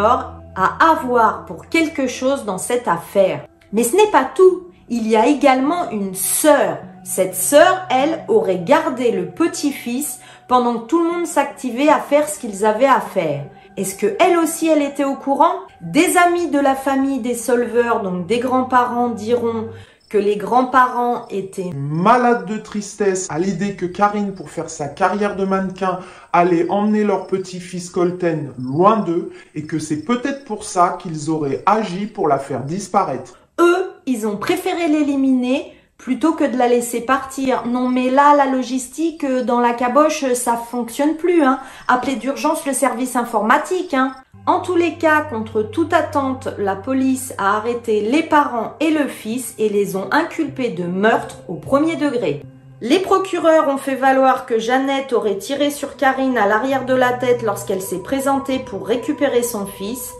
a à voir pour quelque chose dans cette affaire? Mais ce n'est pas tout. Il y a également une sœur cette sœur, elle, aurait gardé le petit-fils pendant que tout le monde s'activait à faire ce qu'ils avaient à faire. Est-ce que elle aussi, elle était au courant? Des amis de la famille des solveurs, donc des grands-parents, diront que les grands-parents étaient malades de tristesse à l'idée que Karine, pour faire sa carrière de mannequin, allait emmener leur petit-fils Colten loin d'eux et que c'est peut-être pour ça qu'ils auraient agi pour la faire disparaître. Eux, ils ont préféré l'éliminer plutôt que de la laisser partir. Non, mais là, la logistique, euh, dans la caboche, ça fonctionne plus. Hein. Appelez d'urgence le service informatique. Hein. En tous les cas, contre toute attente, la police a arrêté les parents et le fils et les ont inculpés de meurtre au premier degré. Les procureurs ont fait valoir que Jeannette aurait tiré sur Karine à l'arrière de la tête lorsqu'elle s'est présentée pour récupérer son fils.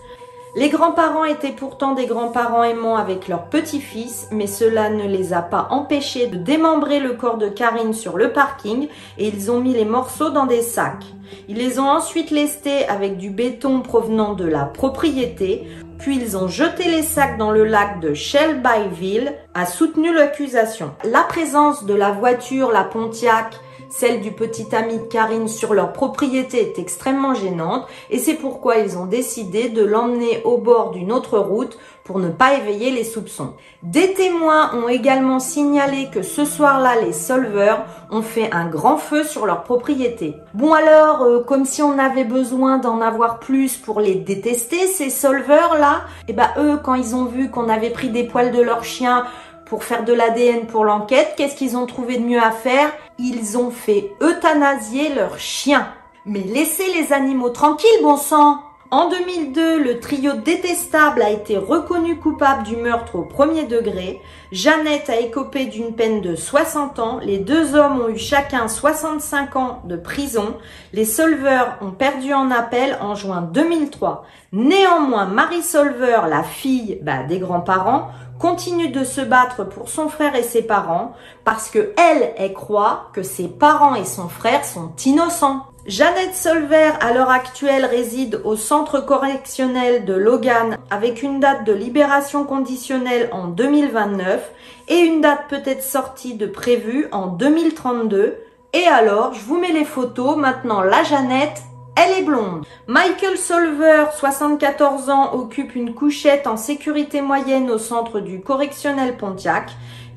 Les grands-parents étaient pourtant des grands-parents aimants avec leur petit-fils, mais cela ne les a pas empêchés de démembrer le corps de Karine sur le parking et ils ont mis les morceaux dans des sacs. Ils les ont ensuite lestés avec du béton provenant de la propriété, puis ils ont jeté les sacs dans le lac de Shelbyville, a soutenu l'accusation. La présence de la voiture, la Pontiac, celle du petit ami de Karine sur leur propriété est extrêmement gênante et c'est pourquoi ils ont décidé de l'emmener au bord d'une autre route pour ne pas éveiller les soupçons. Des témoins ont également signalé que ce soir-là, les solveurs ont fait un grand feu sur leur propriété. Bon alors, euh, comme si on avait besoin d'en avoir plus pour les détester, ces solveurs-là, et eh ben eux, quand ils ont vu qu'on avait pris des poils de leur chien pour faire de l'ADN pour l'enquête, qu'est-ce qu'ils ont trouvé de mieux à faire? Ils ont fait euthanasier leurs chiens. Mais laissez les animaux tranquilles, bon sang en 2002, le trio détestable a été reconnu coupable du meurtre au premier degré. Jeannette a écopé d'une peine de 60 ans. Les deux hommes ont eu chacun 65 ans de prison. Les Solveurs ont perdu en appel en juin 2003. Néanmoins, Marie Solver, la fille bah, des grands-parents, continue de se battre pour son frère et ses parents parce que elle, elle croit que ses parents et son frère sont innocents. Jeannette Solver, à l'heure actuelle, réside au centre correctionnel de Logan avec une date de libération conditionnelle en 2029 et une date peut-être sortie de prévue en 2032. Et alors, je vous mets les photos. Maintenant, la Jeannette, elle est blonde. Michael Solver, 74 ans, occupe une couchette en sécurité moyenne au centre du correctionnel Pontiac.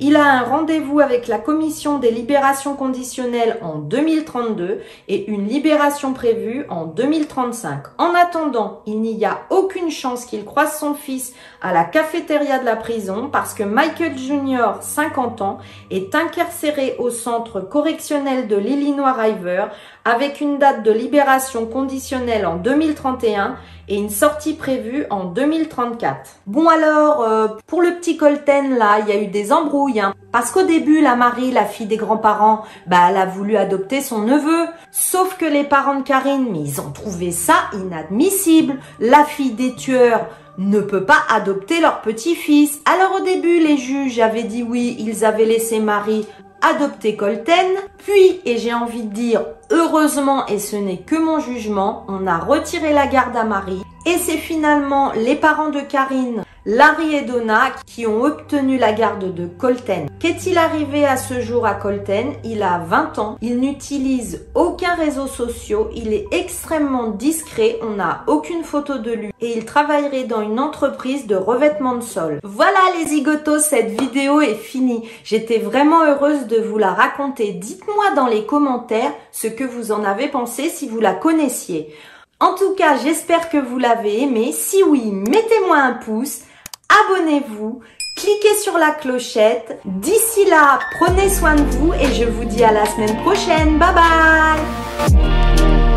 Il a un rendez-vous avec la commission des libérations conditionnelles en 2032 et une libération prévue en 2035. En attendant, il n'y a aucune chance qu'il croise son fils à la cafétéria de la prison parce que Michael Jr., 50 ans, est incarcéré au centre correctionnel de l'Illinois River avec une date de libération conditionnelle en 2031 et une sortie prévue en 2034. Bon alors, euh, pour le petit Colten là, il y a eu des embrouilles. Hein, parce qu'au début, la Marie, la fille des grands-parents, bah elle a voulu adopter son neveu. Sauf que les parents de Karine, mais ils ont trouvé ça inadmissible. La fille des tueurs ne peut pas adopter leur petit-fils. Alors au début, les juges avaient dit oui, ils avaient laissé Marie adopter Colten. Puis, et j'ai envie de dire heureusement, et ce n'est que mon jugement, on a retiré la garde à Marie. Et c'est finalement les parents de Karine Larry et Donna qui ont obtenu la garde de Colten. Qu'est-il arrivé à ce jour à Colten? Il a 20 ans, il n'utilise aucun réseau social, il est extrêmement discret, on n'a aucune photo de lui et il travaillerait dans une entreprise de revêtement de sol. Voilà les zigotos, cette vidéo est finie. J'étais vraiment heureuse de vous la raconter. Dites-moi dans les commentaires ce que vous en avez pensé si vous la connaissiez. En tout cas, j'espère que vous l'avez aimé. Si oui, mettez-moi un pouce, abonnez-vous, cliquez sur la clochette. D'ici là, prenez soin de vous et je vous dis à la semaine prochaine. Bye bye